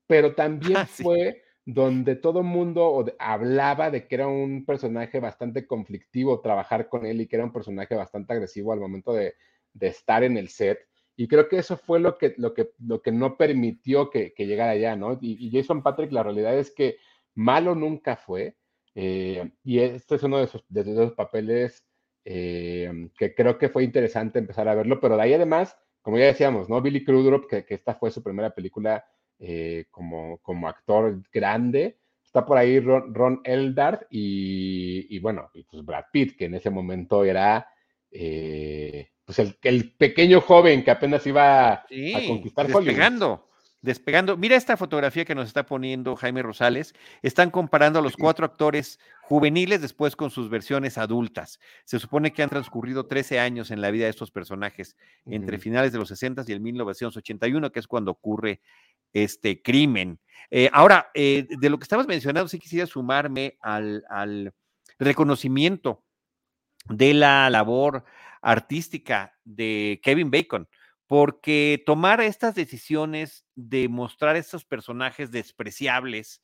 Pero también Ah, sí. fue donde todo mundo hablaba de que era un personaje bastante conflictivo trabajar con él y que era un personaje bastante agresivo al momento de, de estar en el set. Y creo que eso fue lo que, lo que, lo que no permitió que, que llegara allá, ¿no? Y, y Jason Patrick, la realidad es que malo nunca fue. eh, y este es uno de esos, de esos papeles eh, que creo que fue interesante empezar a verlo, pero de ahí además, como ya decíamos, ¿no? Billy Crudup, que, que esta fue su primera película eh, como, como actor grande, está por ahí Ron, Ron Eldard y, y bueno, y pues Brad Pitt, que en ese momento era eh, pues el, el pequeño joven que apenas iba a conquistar Hollywood. Despegando. Mira esta fotografía que nos está poniendo Jaime Rosales. Están comparando a los cuatro actores juveniles después con sus versiones adultas. Se supone que han transcurrido 13 años en la vida de estos personajes, entre finales de los 60 y el 1981, que es cuando ocurre este crimen. Eh, ahora, eh, de lo que estabas mencionando, sí quisiera sumarme al, al reconocimiento de la labor artística de Kevin Bacon, porque tomar estas decisiones de mostrar estos personajes despreciables,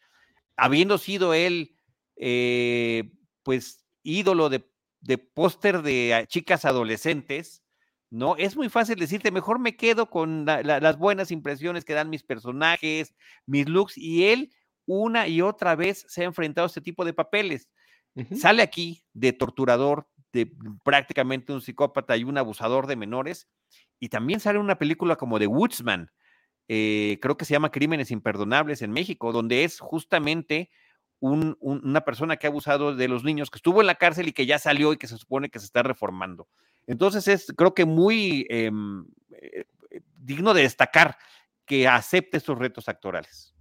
habiendo sido él, eh, pues, ídolo de, de póster de ah, chicas adolescentes, ¿no? Es muy fácil decirte, mejor me quedo con la- la- las buenas impresiones que dan mis personajes, mis looks, y él una y otra vez se ha enfrentado a este tipo de papeles. Sale aquí de torturador, de prácticamente un psicópata y un abusador de menores, y también sale una película como The Woodsman, eh, creo que se llama Crímenes Imperdonables en México, donde es justamente un- un- una persona que ha abusado de los niños, que estuvo en la cárcel y que ya salió y que se supone que se está reformando. Entonces es, creo que muy em, eh, eh, digno de destacar que acepte estos retos actorales.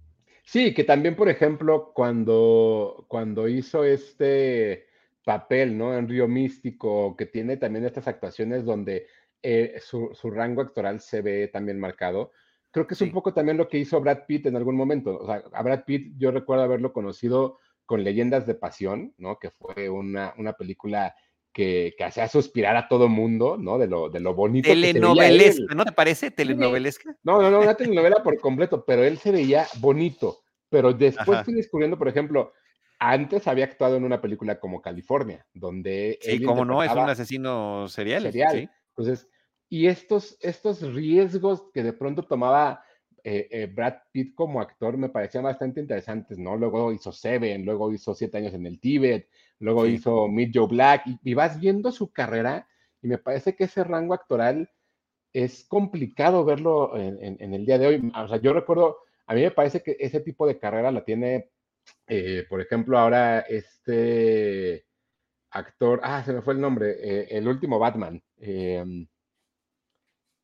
Sí, que también, por ejemplo, cuando, cuando hizo este papel, ¿no? En Río Místico, que tiene también estas actuaciones donde eh, su, su rango actoral se ve también marcado. Creo que es un Sí. poco también lo que hizo Brad Pitt en algún momento. O sea, a Brad Pitt yo recuerdo haberlo conocido con Leyendas de Pasión, ¿no? Que fue una, una película que, que hacía suspirar a todo mundo, ¿no? De lo, de lo bonito que. Telenovelesca, ¿no te parece? Telenovelesca. No, no, no, una [LAUGHS] telenovela por completo, pero él se veía bonito. Pero después Ajá. fui descubriendo, por ejemplo, antes había actuado en una película como California, donde Sí, él cómo no, es un asesino serial. serial. sí. Entonces, y estos, estos riesgos que de pronto tomaba eh, eh, Brad Pitt como actor me parecían bastante interesantes, ¿no? Luego hizo Seven, luego hizo Siete años en el Tíbet, luego Sí. hizo Meet Joe Black, y, y vas viendo su carrera y me parece que ese rango actoral es complicado verlo en, en- en el día de hoy. O sea, yo recuerdo, a mí me parece que ese tipo de carrera la tiene, eh, por ejemplo, ahora este actor, ah, se me fue el nombre, eh, el último Batman. eh,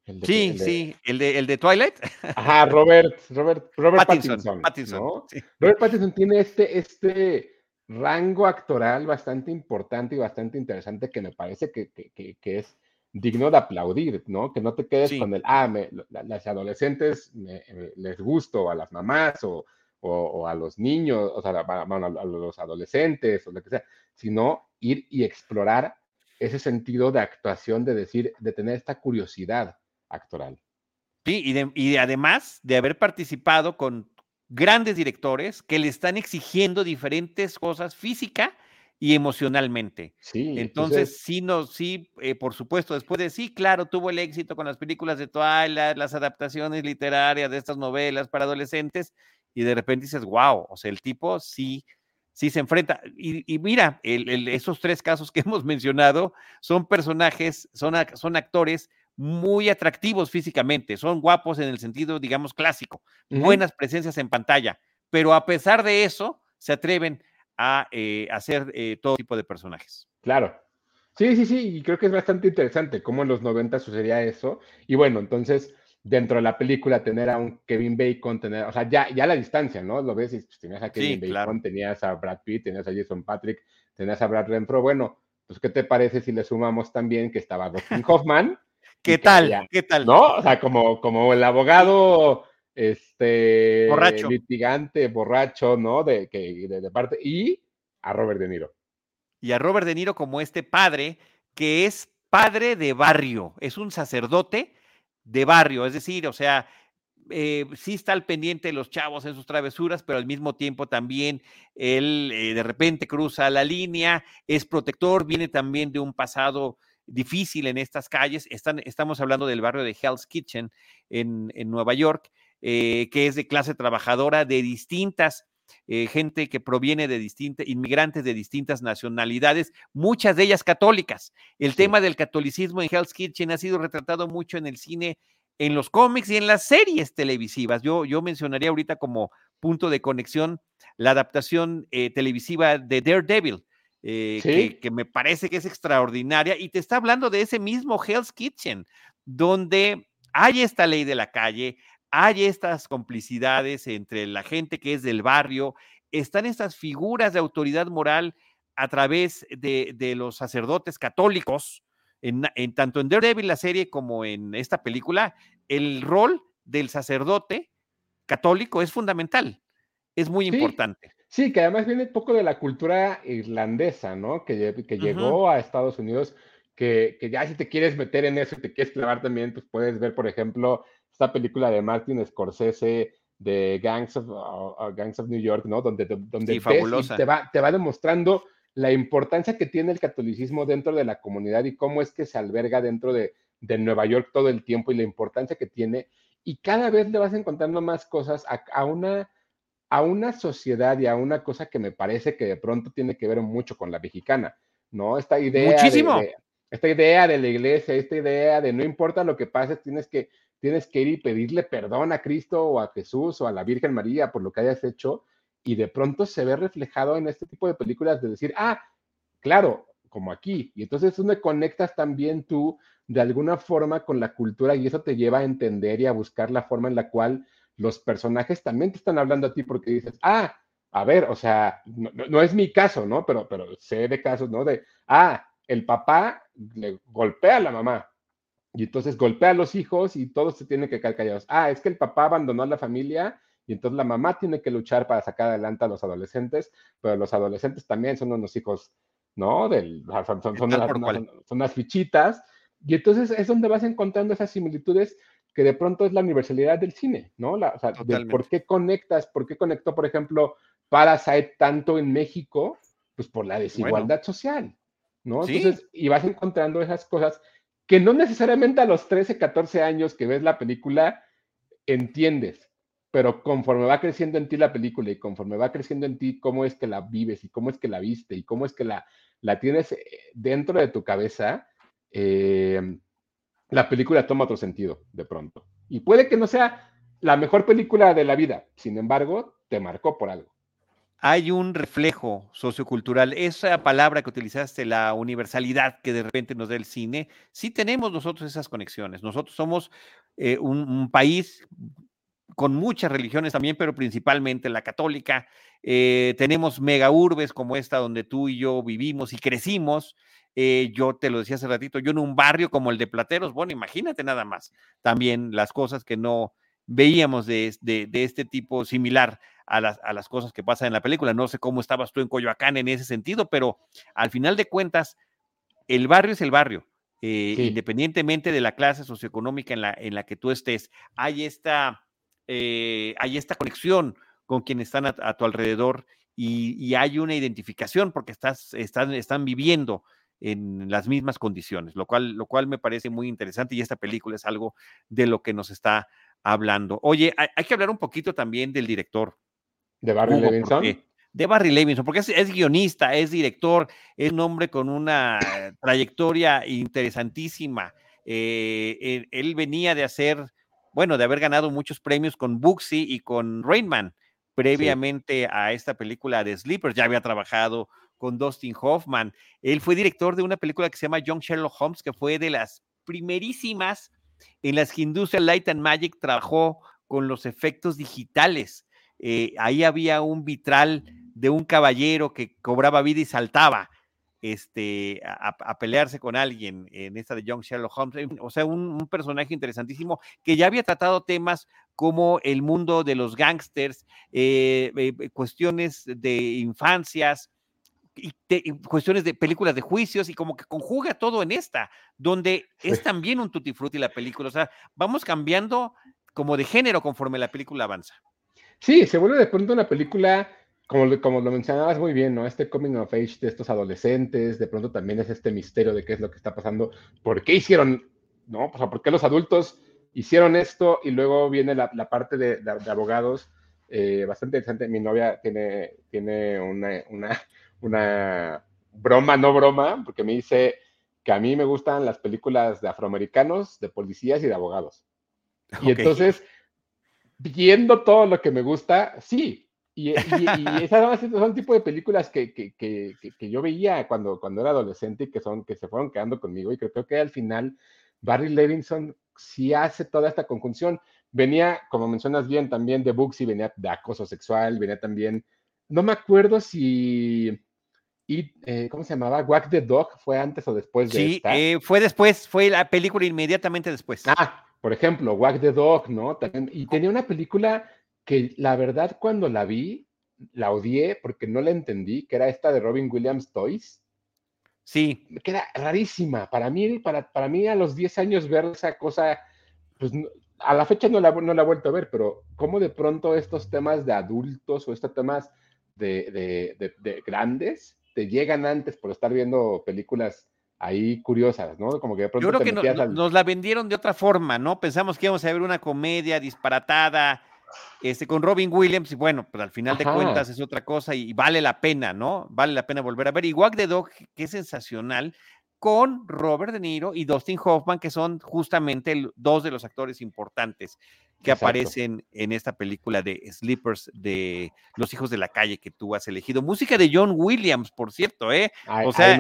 el de- Sí, el de- sí, el de, el de Twilight. [LAUGHS] Ajá, Robert, Robert, Robert Pattinson, Pattinson. Pattinson, ¿no? sí. Robert Pattinson tiene este, este rango actoral bastante importante y bastante interesante que me parece que, que- que- que es digno de aplaudir, ¿no? Que no te quedes Sí. con el, ah, me- las adolescentes me- me- les gusto, a las mamás o, o- o a los niños, o sea, a- a los adolescentes o lo que sea, sino ir y explorar ese sentido de actuación, de decir, de tener esta curiosidad actoral. Sí, y, de- y además de haber participado con grandes directores que le están exigiendo diferentes cosas física y emocionalmente. Sí, Entonces, sí, no, sí, eh, por supuesto, después de sí, claro, tuvo el éxito con las películas de Twilight, las adaptaciones literarias de estas novelas para adolescentes, y de repente dices, wow, o sea, el tipo sí, sí se enfrenta. Y, y mira, el- el- esos tres casos que [LAUGHS] hemos mencionado son personajes, son, son actores muy atractivos físicamente, son guapos en el sentido, digamos, clásico, buenas presencias en pantalla, pero a pesar de eso, se atreven a eh, hacer eh, todo tipo de personajes. Claro. Sí, sí, sí, y creo que es bastante interesante cómo en los 90 sucedía eso. Y bueno, entonces, dentro de la película, tener a un Kevin Bacon, tener, o sea, ya, ya la distancia, ¿no? Lo ves y pues, tenías a Kevin Bacon, tenías a Brad Pitt, tenías a Jason Patrick, tenías a Brad Renfro. Bueno, pues, ¿qué te parece si le sumamos también que estaba Dustin [LAUGHS] Hoffman? ¿Qué tal? ¿Qué tal? ¿No? O sea, como, como el abogado este borracho. litigante, borracho, ¿no? De, que, de, parte, y a Robert De Niro. Y a Robert De Niro como este padre, que es padre de barrio, es un sacerdote de barrio, es decir, o sea, eh, sí está al pendiente de los chavos en sus travesuras, pero al mismo tiempo también él eh, de repente cruza la línea, es protector, viene también de un pasado difícil en estas calles. Están, estamos hablando del barrio de Hell's Kitchen en, en Nueva York, eh, que es de clase trabajadora de distintas eh, gente que proviene de distintas, inmigrantes de distintas nacionalidades, muchas de ellas católicas. El tema del catolicismo en Hell's Kitchen ha sido retratado mucho en el cine, en los cómics y en las series televisivas. Yo, yo mencionaría ahorita como punto de conexión la adaptación eh, televisiva de Daredevil. que, que, me parece que es extraordinaria y te está hablando de ese mismo Hell's Kitchen, donde hay esta ley de la calle, hay estas complicidades entre la gente que es del barrio, están estas figuras de autoridad moral a través de, los sacerdotes católicos, en, tanto en Daredevil la serie como en esta película, el rol del sacerdote católico es fundamental, es muy importante. Sí, que además viene un poco de la cultura irlandesa, ¿no? Que, que llegó a Estados Unidos, que, que, ya si te quieres meter en eso y te quieres clavar también, pues puedes ver, por ejemplo, esta película de Martin Scorsese de Gangs of, uh, uh, Gangs of New York, ¿no? Donde, donde te, va, te va demostrando la importancia que tiene el catolicismo dentro de la comunidad y cómo es que se alberga dentro de, de Nueva York todo el tiempo y la importancia que tiene. Y cada vez le vas encontrando más cosas a, una, a una sociedad y a una cosa que me parece que de pronto tiene que ver mucho con la mexicana, ¿no? Esta idea. Muchísimo. esta idea de la iglesia, esta idea de no importa lo que pase, tienes que tienes que ir y pedirle perdón a Cristo o a Jesús o a la Virgen María por lo que hayas hecho y de pronto se ve reflejado en este tipo de películas de decir, ah, claro, como aquí. Y entonces es donde conectas también tú de alguna forma con la cultura y eso te lleva a entender y a buscar la forma en la cual los personajes también te están hablando a ti porque dices, ah, a ver, o sea, no, no es mi caso, ¿no? Pero, pero sé de casos, ¿no? De, ah, el papá le golpea a la mamá, y entonces golpea a los hijos y todos se tienen que quedar callados. Ah, es que el papá abandonó a la familia y entonces la mamá tiene que luchar para sacar adelante a los adolescentes, pero los adolescentes también son unos hijos, ¿no? Del, son, son, unas, fichitas. Y entonces es donde vas encontrando esas similitudes que de pronto es la universalidad del cine, ¿no? La, o sea, ¿Por qué conectas? ¿Por qué conectó, por ejemplo, Parasite tanto en México? Pues por la desigualdad social, ¿no? Entonces, y vas encontrando esas cosas que no necesariamente a los 13, 14 años que ves la película entiendes, pero conforme va creciendo en ti la película y conforme va creciendo en ti cómo es que la vives y cómo es que la viste y cómo es que la, la tienes eh, dentro de tu cabeza, eh, la película toma otro sentido de pronto. Y puede que no sea la mejor película de la vida, sin embargo, te marcó por algo hay un reflejo sociocultural. Esa palabra que utilizaste, la universalidad que de repente nos da el cine, sí tenemos nosotros esas conexiones. Nosotros somos eh, un, país con muchas religiones también, pero principalmente la católica. Eh, tenemos mega urbes como esta donde tú y yo vivimos y crecimos. Eh, yo te lo decía hace ratito, yo en un barrio como el de Plateros, bueno, imagínate nada más también las cosas que no veíamos de, de, de este tipo similar a las, cosas que pasan en la película. No sé cómo estabas tú en Coyoacán en ese sentido, pero al final de cuentas, el barrio es el barrio. Eh, independientemente de la clase socioeconómica en la, en la que tú estés, hay esta, eh, hay esta conexión con quienes están a, tu alrededor y, hay una identificación porque estás, están, están viviendo en las mismas condiciones, lo cual, lo cual me parece muy interesante y esta película es algo de lo que nos está hablando. Oye, hay que hablar un poquito también del director. ¿De Barry Levinson? De Barry Levinson, porque es, guionista, es director, es un hombre con una trayectoria interesantísima. Eh, él, venía de hacer, bueno, de haber ganado muchos premios con Buxy y con Rainman, previamente a esta película de Sleepers, ya había trabajado con Dustin Hoffman. Él fue director de una película que se llama Young Sherlock Holmes, que fue de las primerísimas en las que Industrial Light and Magic trabajó con los efectos digitales. Eh, ahí había un vitral de un caballero que cobraba vida y saltaba este, a, pelearse con alguien en esta de Young Sherlock Holmes. O sea, un, personaje interesantísimo que ya había tratado temas como el mundo de los gángsters, eh, eh, cuestiones de infancias, y, cuestiones de películas de juicios y como que conjuga todo en esta, donde es también un tutti frutti la película. O sea, vamos cambiando como de género conforme la película avanza. Sí, se vuelve de pronto una película como, como lo mencionabas muy bien, ¿no? Este coming of age de estos adolescentes, de pronto también es este misterio de qué es lo que está pasando, por qué hicieron, ¿no? O sea, por qué los adultos hicieron esto y luego viene la, parte de, abogados, eh, bastante interesante. Mi novia tiene, tiene una, una, una broma, no broma, porque me dice que a mí me gustan las películas de afroamericanos, de policías y de abogados. Y entonces, viendo todo lo que me gusta, sí, y, y, y [LAUGHS] esas son tipo de películas que, que, que, que, yo veía cuando, cuando era adolescente y que, son, que se fueron quedando conmigo. Y creo que al final Barry Levinson sí hace toda esta conjunción. Venía, como mencionas bien, también de Books y venía de acoso sexual, venía también, no me acuerdo si, y, eh, ¿cómo se llamaba? Wack the Dog fue antes o después de Sí, eh, fue después, fue la película inmediatamente después. Ah, por ejemplo, Wack the Dog, ¿no? y tenía una película que la verdad cuando la vi, la odié porque no la entendí, que era esta de Robin Williams Toys. Sí. Que era rarísima. Para mí, para, para mí a los 10 años ver esa cosa, pues a la fecha no la, no la he vuelto a ver, pero cómo de pronto estos temas de adultos o estos temas de, de, de, grandes te llegan antes por estar viendo películas ahí curiosas, ¿no? Como que de pronto... Yo creo que nos la vendieron de otra forma, ¿no? Pensamos que íbamos a ver una comedia disparatada, este, con Robin Williams, y bueno, pues al final de cuentas es otra cosa y vale la pena, ¿no? Vale la pena volver a ver. Y Walk the Dog, que es sensacional, con Robert De Niro y Dustin Hoffman, que son justamente dos de los actores importantes que aparecen en esta película de Sleepers de Los Hijos de la Calle que tú has elegido. Música de John Williams, por cierto, ¿eh? o sea, ahí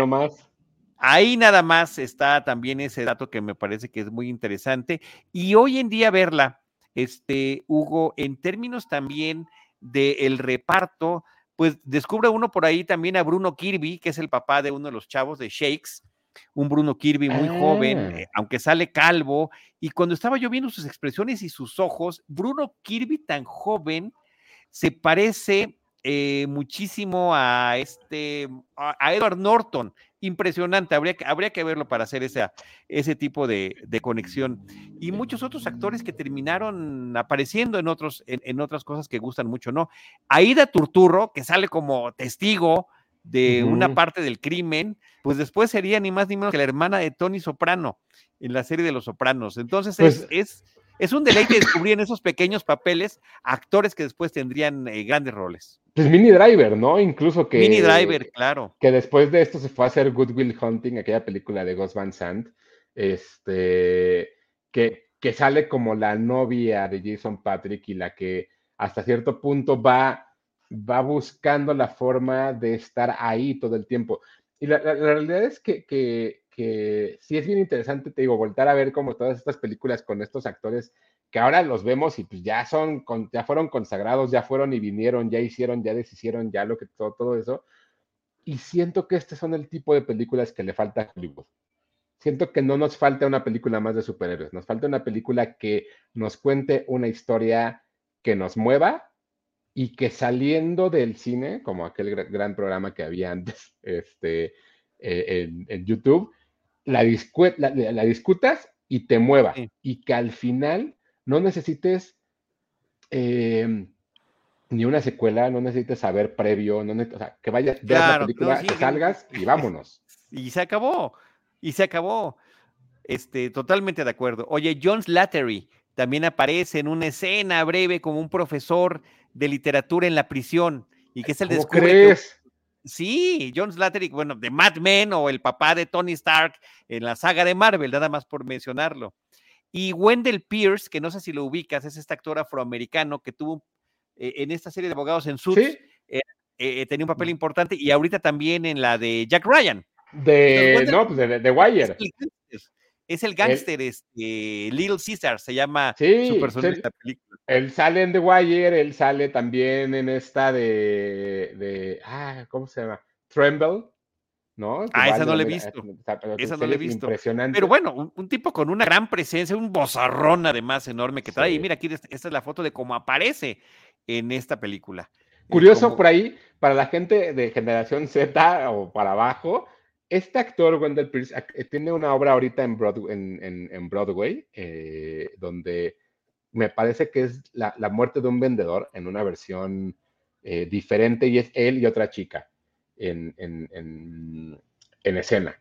Ahí nada más está también ese dato que me parece que es muy interesante. Y hoy en día verla, este, Hugo, en términos también del reparto, pues descubre uno por ahí también a Bruno Kirby, que es el papá de uno de los chavos de Shakes, un Bruno Kirby muy joven, ah. aunque sale calvo, y cuando estaba yo viendo sus expresiones y sus ojos, Bruno Kirby tan joven se parece eh, muchísimo a este, a Edward Norton, impresionante. Habría que, habría que verlo para hacer esa, ese tipo de, conexión. Y muchos otros actores que terminaron apareciendo en, otros, en, otras cosas que gustan mucho, ¿no? Aida Turturro, que sale como testigo de una parte del crimen, pues después sería ni más ni menos que la hermana de Tony Soprano en la serie de Los Sopranos. Entonces es, pues es un deleite descubrir en esos pequeños papeles actores que después tendrían eh, grandes roles. Pues Mini Driver, ¿no? Incluso que. Mini Driver, claro. Que después de esto se fue a hacer Good Will Hunting, aquella película de Gus Van Sant, este, que, que sale como la novia de Jason Patrick y la que hasta cierto punto va, va buscando la forma de estar ahí todo el tiempo. Y la, realidad es que, que, que sí es bien interesante, te digo, voltar a ver como todas estas películas con estos actores que ahora los vemos y pues ya son, ya fueron consagrados, ya fueron y vinieron, ya hicieron, ya deshicieron, ya lo que todo, todo eso. Y siento que este son el tipo de películas que le falta a Hollywood. Siento que no nos falta una película más de superhéroes, nos falta una película que nos cuente una historia que nos mueva y que saliendo del cine, como aquel gran programa que había antes [LAUGHS] este, eh, en, YouTube, la, la, discutas y te mueva. Y que al final no necesites eh, ni una secuela, no necesites saber previo, no o sea, que vayas, veas la película, salgas y vámonos. [LAUGHS] Y se acabó, y se acabó. Este, totalmente de acuerdo. Oye, John Slattery también aparece en una escena breve como un profesor de literatura en la prisión y que es el ¿Cómo crees? Sí, John Slattery, bueno, de Mad Men o el papá de Tony Stark en la saga de Marvel, nada más por mencionarlo. Y Wendell Pierce, que no sé si lo ubicas, es este actor afroamericano que tuvo eh, en esta serie de abogados en Suits. Sí. eh, eh, tenía un papel importante y ahorita también en la de Jack Ryan. De, Entonces, no, pues de, de Es Wire. Es el gángster, este, Little Caesar, se llama Sí, su personaje la película. Él sale en The Wire, él sale también en esta de, de ah, ¿cómo se llama? Tremble, ¿no? Ah, esa no la he visto. Esa no la he visto. Impresionante. Pero bueno, un, un tipo con una gran presencia, un bozarrón además enorme que trae. Y mira, aquí esta esta es la foto de cómo aparece en esta película. Eh, Curioso como- por ahí, para la gente de generación Z o para abajo, este actor, Wendell Pierce, eh, tiene una obra ahorita en Broadway, en, en- en Broadway, eh, donde me parece que es la, la muerte de un vendedor en una versión eh, diferente y es él y otra chica en, en- en- en escena.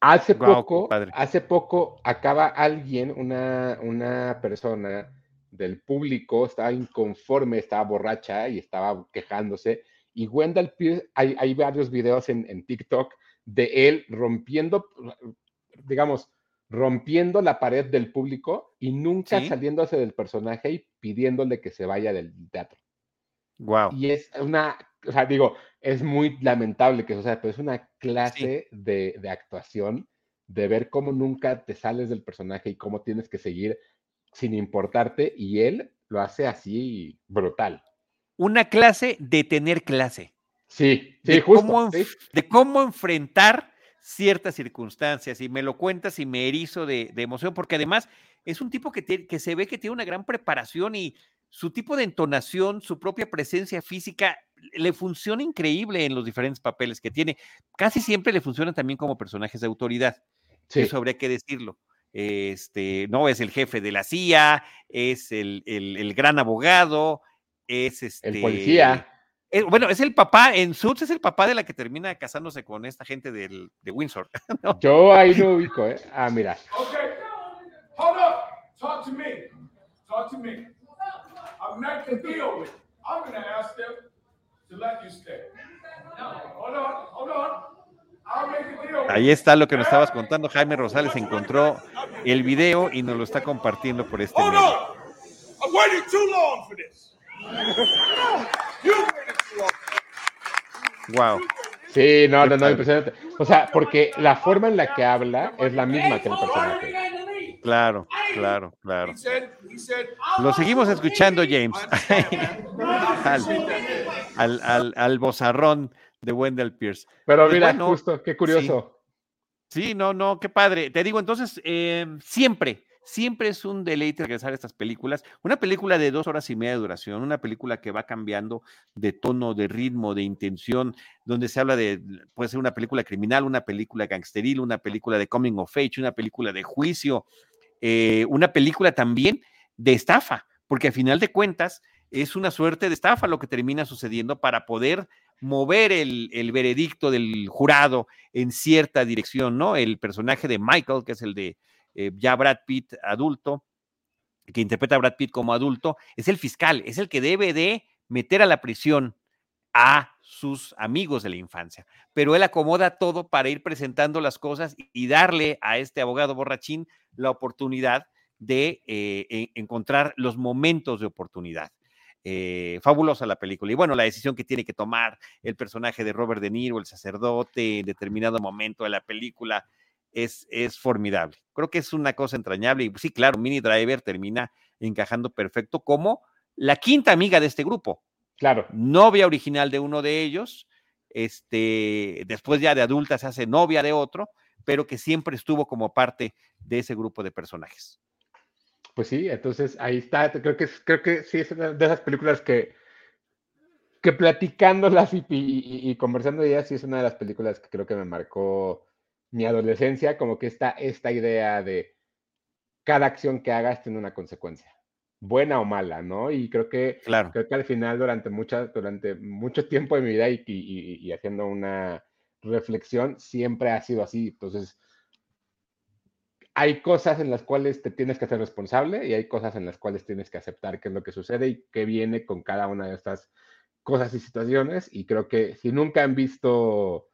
Hace poco, padre. hace poco acaba alguien, una, una persona del público, estaba inconforme, estaba borracha y estaba quejándose. Y Wendell Pierce, hay, hay varios videos en, en TikTok de él rompiendo, digamos, rompiendo la pared del público y nunca Sí. saliéndose del personaje y pidiéndole que se vaya del teatro. Guau. Y es una, o sea, digo, es muy lamentable que eso sea, pero es una clase de, de actuación, de ver cómo nunca te sales del personaje y cómo tienes que seguir sin importarte, y él lo hace así brutal. Una clase de tener clase. Sí, sí, de, justo. cómo, sí. de cómo enfrentar ciertas circunstancias. Y me lo cuentas y me erizo de, de emoción, porque además es un tipo que, que se ve que tiene una gran preparación y su tipo de entonación, su propia presencia física, le funciona increíble en los diferentes papeles que tiene. Casi siempre le funcionan también como personajes de autoridad. Sí, Eso habría que decirlo. Este, no es el jefe de la CIA, es el, el- el gran abogado, es este. el policía. Eh, bueno, es el papá, en Suits es el papá de la que termina casándose con esta gente del, de Windsor. [LAUGHS] ¿no? Yo ahí lo ubico, ¿eh? Ah, mira. Okay, hold up. Talk to me. Talk to me. I'm making a deal with you. I'm gonna ask them to let you stay. No, hold on, hold on. I'll make a deal with Ahí está lo que nos estabas contando. Jaime Rosales encontró el video y nos lo está compartiendo por este medio. [LAUGHS] Wow. Sí, no, no, no, impresionante. O sea, porque la forma en la que habla es la misma que el personaje. Claro, claro, claro. Lo seguimos escuchando, James. al, al, al, al bozarrón de Wendell Pierce. Pero Pues mira, bueno, justo, qué curioso. Sí, no, no, qué padre. Te digo, entonces, eh, siempre, siempre es un deleite regresar a estas películas. Una película de dos horas y media de duración, una película que va cambiando de tono, de ritmo, de intención, donde se habla de, puede ser una película criminal, una película gangsteril, una película de coming of age, una película de juicio, eh, una película también de estafa, porque a final de cuentas es una suerte de estafa lo que termina sucediendo para poder mover el, el veredicto del jurado en cierta dirección, ¿no? El personaje de Michael, que es el de eh, ya Brad Pitt adulto, que interpreta a Brad Pitt como adulto, es el fiscal, es el que debe de meter a la prisión a sus amigos de la infancia. Pero él acomoda todo para ir presentando las cosas y, darle a este abogado borrachín la oportunidad de eh, en- encontrar los momentos de oportunidad. Eh, fabulosa la película. Y bueno, la decisión que tiene que tomar el personaje de Robert De Niro, el sacerdote, en determinado momento de la película, es, es formidable. Creo que es una cosa entrañable. Y sí, claro, Mini Driver termina encajando perfecto como la quinta amiga de este grupo, Claro. novia original de uno de ellos, este, después ya de adulta se hace novia de otro, pero que siempre estuvo como parte de ese grupo de personajes. Pues sí, entonces ahí está. Creo que, creo que sí es una de esas películas que, que platicándolas y, y, y conversando de ellas, sí es una de las películas que creo que me marcó mi adolescencia, como que está esta idea de cada acción que hagas tiene una consecuencia, buena o mala, ¿no? Y creo que Claro. creo que al final durante mucha, durante mucho tiempo de mi vida y, y- y- y haciendo una reflexión, siempre ha sido así. Entonces, hay cosas en las cuales te tienes que hacer responsable y hay cosas en las cuales tienes que aceptar qué es lo que sucede y qué viene con cada una de estas cosas y situaciones. Y creo que si nunca han visto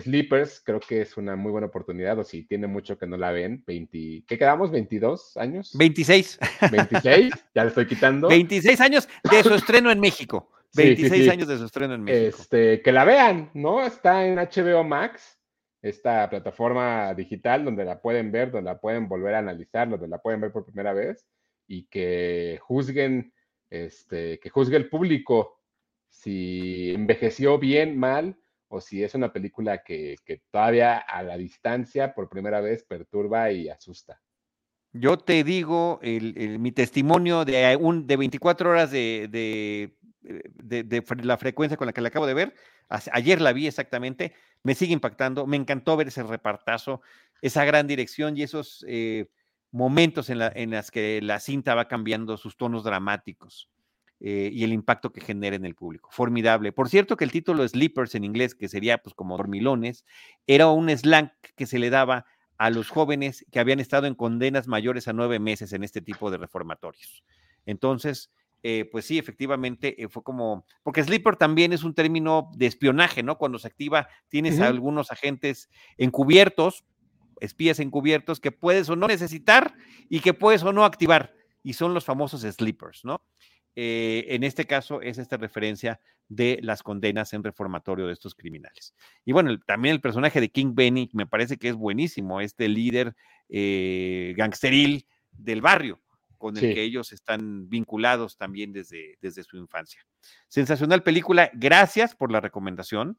Sleepers creo que es una muy buena oportunidad, o si tiene mucho que no la ven, 20, ¿qué quedamos? ¿22 años? 26. 26, [LAUGHS] ya le estoy quitando. 26 años de su estreno en México. [LAUGHS] Sí, sí, 26 sí. años de su estreno en México. Este, que la vean, ¿no? Está en HBO Max, esta plataforma digital donde la pueden ver, donde la pueden volver a analizar, donde la pueden ver por primera vez y que juzguen, este, que juzgue el público si envejeció bien, mal, o si es una película que, que todavía a la distancia por primera vez perturba y asusta. Yo te digo el- el- mi testimonio de, un, de 24 horas de, de, eh, de- la frecuencia con la que la acabo de ver. Ayer la vi exactamente. Me sigue impactando. Me encantó ver ese repartazo, esa gran dirección y esos eh, momentos en, la, en las que la cinta va cambiando sus tonos dramáticos eh, y el impacto que genera en el público. Formidable. Por cierto que el título Sleepers en inglés, que sería pues como dormilones, era un slang que se le daba a los jóvenes que habían estado en condenas mayores a nueve meses en este tipo de reformatorios. Entonces, eh, pues sí, efectivamente, eh, fue como, porque sleeper también es un término de espionaje, ¿no? Cuando se activa, tienes a algunos agentes encubiertos, espías encubiertos, que puedes o no necesitar y que puedes o no activar, y son los famosos sleepers, ¿no? Eh, en este caso es esta referencia de las condenas en reformatorio de estos criminales. Y bueno, el- también el personaje de King Benny me parece que es buenísimo, este líder eh, gangsteril del barrio con el Sí. que ellos están vinculados también desde, desde su infancia. Sensacional película, gracias por la recomendación.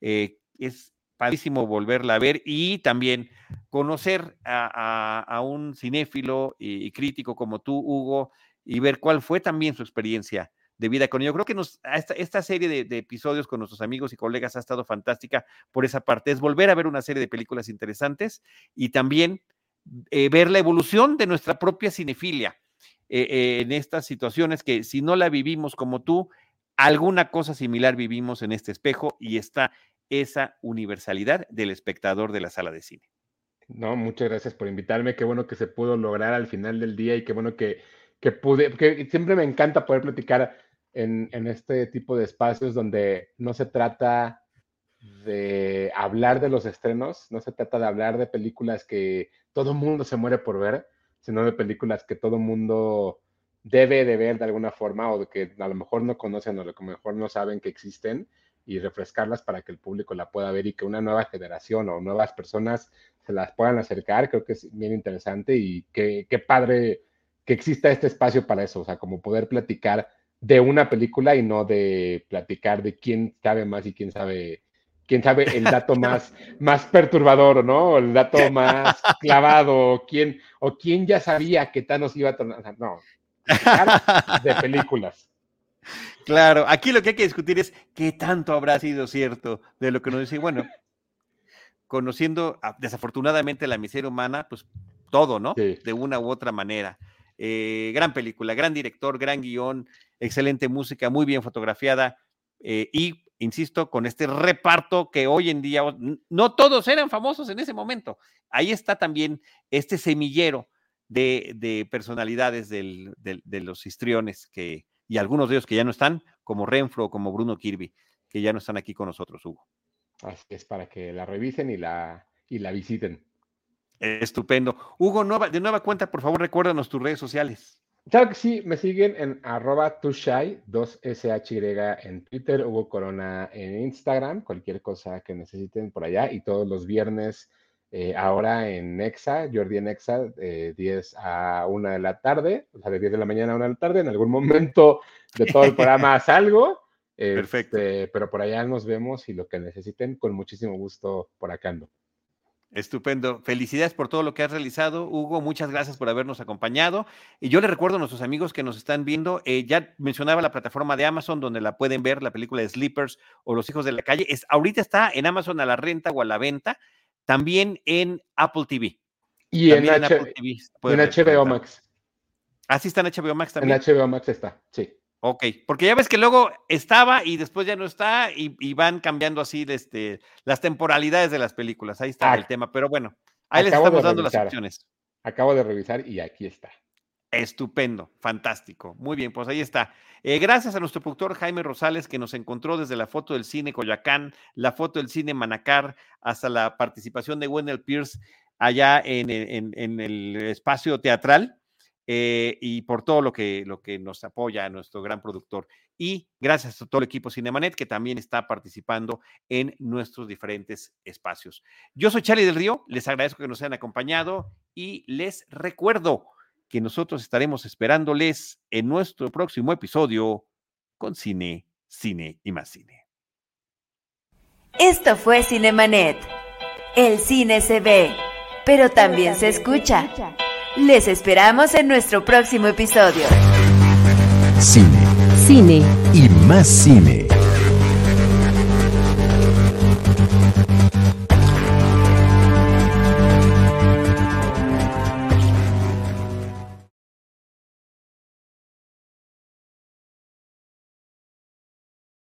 eh, es padrísimo volverla a ver y también conocer a, a- a un cinéfilo y, y crítico como tú, Hugo, y ver cuál fue también su experiencia de vida con ello. Creo que nos, esta, esta serie de, de episodios con nuestros amigos y colegas ha estado fantástica por esa parte. Es volver a ver una serie de películas interesantes y también eh, ver la evolución de nuestra propia cinefilia eh, eh, en estas situaciones que si no la vivimos como tú, alguna cosa similar vivimos en este espejo y está esa universalidad del espectador de la sala de cine. No, muchas gracias por invitarme. Qué bueno que se pudo lograr al final del día y qué bueno que, que pude, que siempre me encanta poder platicar en, en este tipo de espacios donde no se trata de hablar de los estrenos, no se trata de hablar de películas que todo mundo se muere por ver, sino de películas que todo mundo debe de ver de alguna forma o que a lo mejor no conocen o a lo mejor no saben que existen y refrescarlas para que el público la pueda ver y que una nueva generación o nuevas personas se las puedan acercar, creo que es bien interesante y qué, qué padre que exista este espacio para eso, o sea, como poder platicar de una película y no de platicar de quién sabe más y quién sabe, quién sabe [LAUGHS] el dato más, más perturbador, ¿no? El dato [LAUGHS] más clavado, o quién, o quién ya sabía que Thanos iba a tornar, no, de películas. Claro, aquí lo que hay que discutir es qué tanto habrá sido cierto de lo que nos dice. Bueno, conociendo ah, desafortunadamente la miseria humana, pues todo, ¿no? Sí. De una u otra manera. Eh, gran película, gran director, gran guion, excelente música, muy bien fotografiada eh, y, insisto, con este reparto que hoy en día no todos eran famosos en ese momento. Ahí está también este semillero de, de personalidades del- de los histriones que, y algunos de ellos que ya no están, como Renfro, como Bruno Kirby, que ya no están aquí con nosotros, Hugo. Así es para que la revisen y la, y la visiten. Estupendo. Hugo, nueva, de nueva cuenta, por favor, recuérdanos tus redes sociales. Claro que sí, me siguen en arroba tushai, 2SHY en Twitter, Hugo Corona en Instagram, cualquier cosa que necesiten por allá. Y todos los viernes, eh, ahora en Nexa, Jordi en Nexa, eh, 10 a 1 de la tarde, o sea, de 10 de la mañana a 1 de la tarde. En algún momento de todo el programa [LAUGHS] salgo. Perfecto. este, pero por allá nos vemos y lo que necesiten, con muchísimo gusto por acá ando. Estupendo. Felicidades por todo lo que has realizado, Hugo. Muchas gracias por habernos acompañado. Y yo le recuerdo a nuestros amigos que nos están viendo, eh, ya mencionaba la plataforma de Amazon donde la pueden ver, la película de Sleepers o Los Hijos de la Calle. Es, ahorita está en Amazon a la renta o a la venta, también en Apple TV. Y en, También en, H- Apple TV. en HBO. Max. Ah, sí está en HBO Max En también. HBO Max está, sí. Ok, porque ya ves que luego estaba y después ya no está y, y van cambiando así este, las temporalidades de las películas. Ahí está Ah, el tema, pero bueno, ahí les estamos dando las opciones. Acabo de revisar y aquí está. Estupendo, fantástico. Muy bien, pues ahí está. Eh, gracias a nuestro productor Jaime Rosales que nos encontró desde la foto del cine Coyacán, la foto del cine Manacar, hasta la participación de Wendell Pierce allá en, en el espacio teatral. Eh, y por todo lo que, lo que nos apoya a nuestro gran productor. Y gracias a todo el equipo Cinemanet que también está participando en nuestros diferentes espacios. Yo soy Charlie del Río, les agradezco que nos hayan acompañado y les recuerdo que nosotros estaremos esperándoles en nuestro próximo episodio con Cine, Cine y más Cine. Esto fue Cinemanet. El cine se ve, pero también se escucha. Les esperamos en nuestro próximo episodio. Cine. Cine. Y más cine.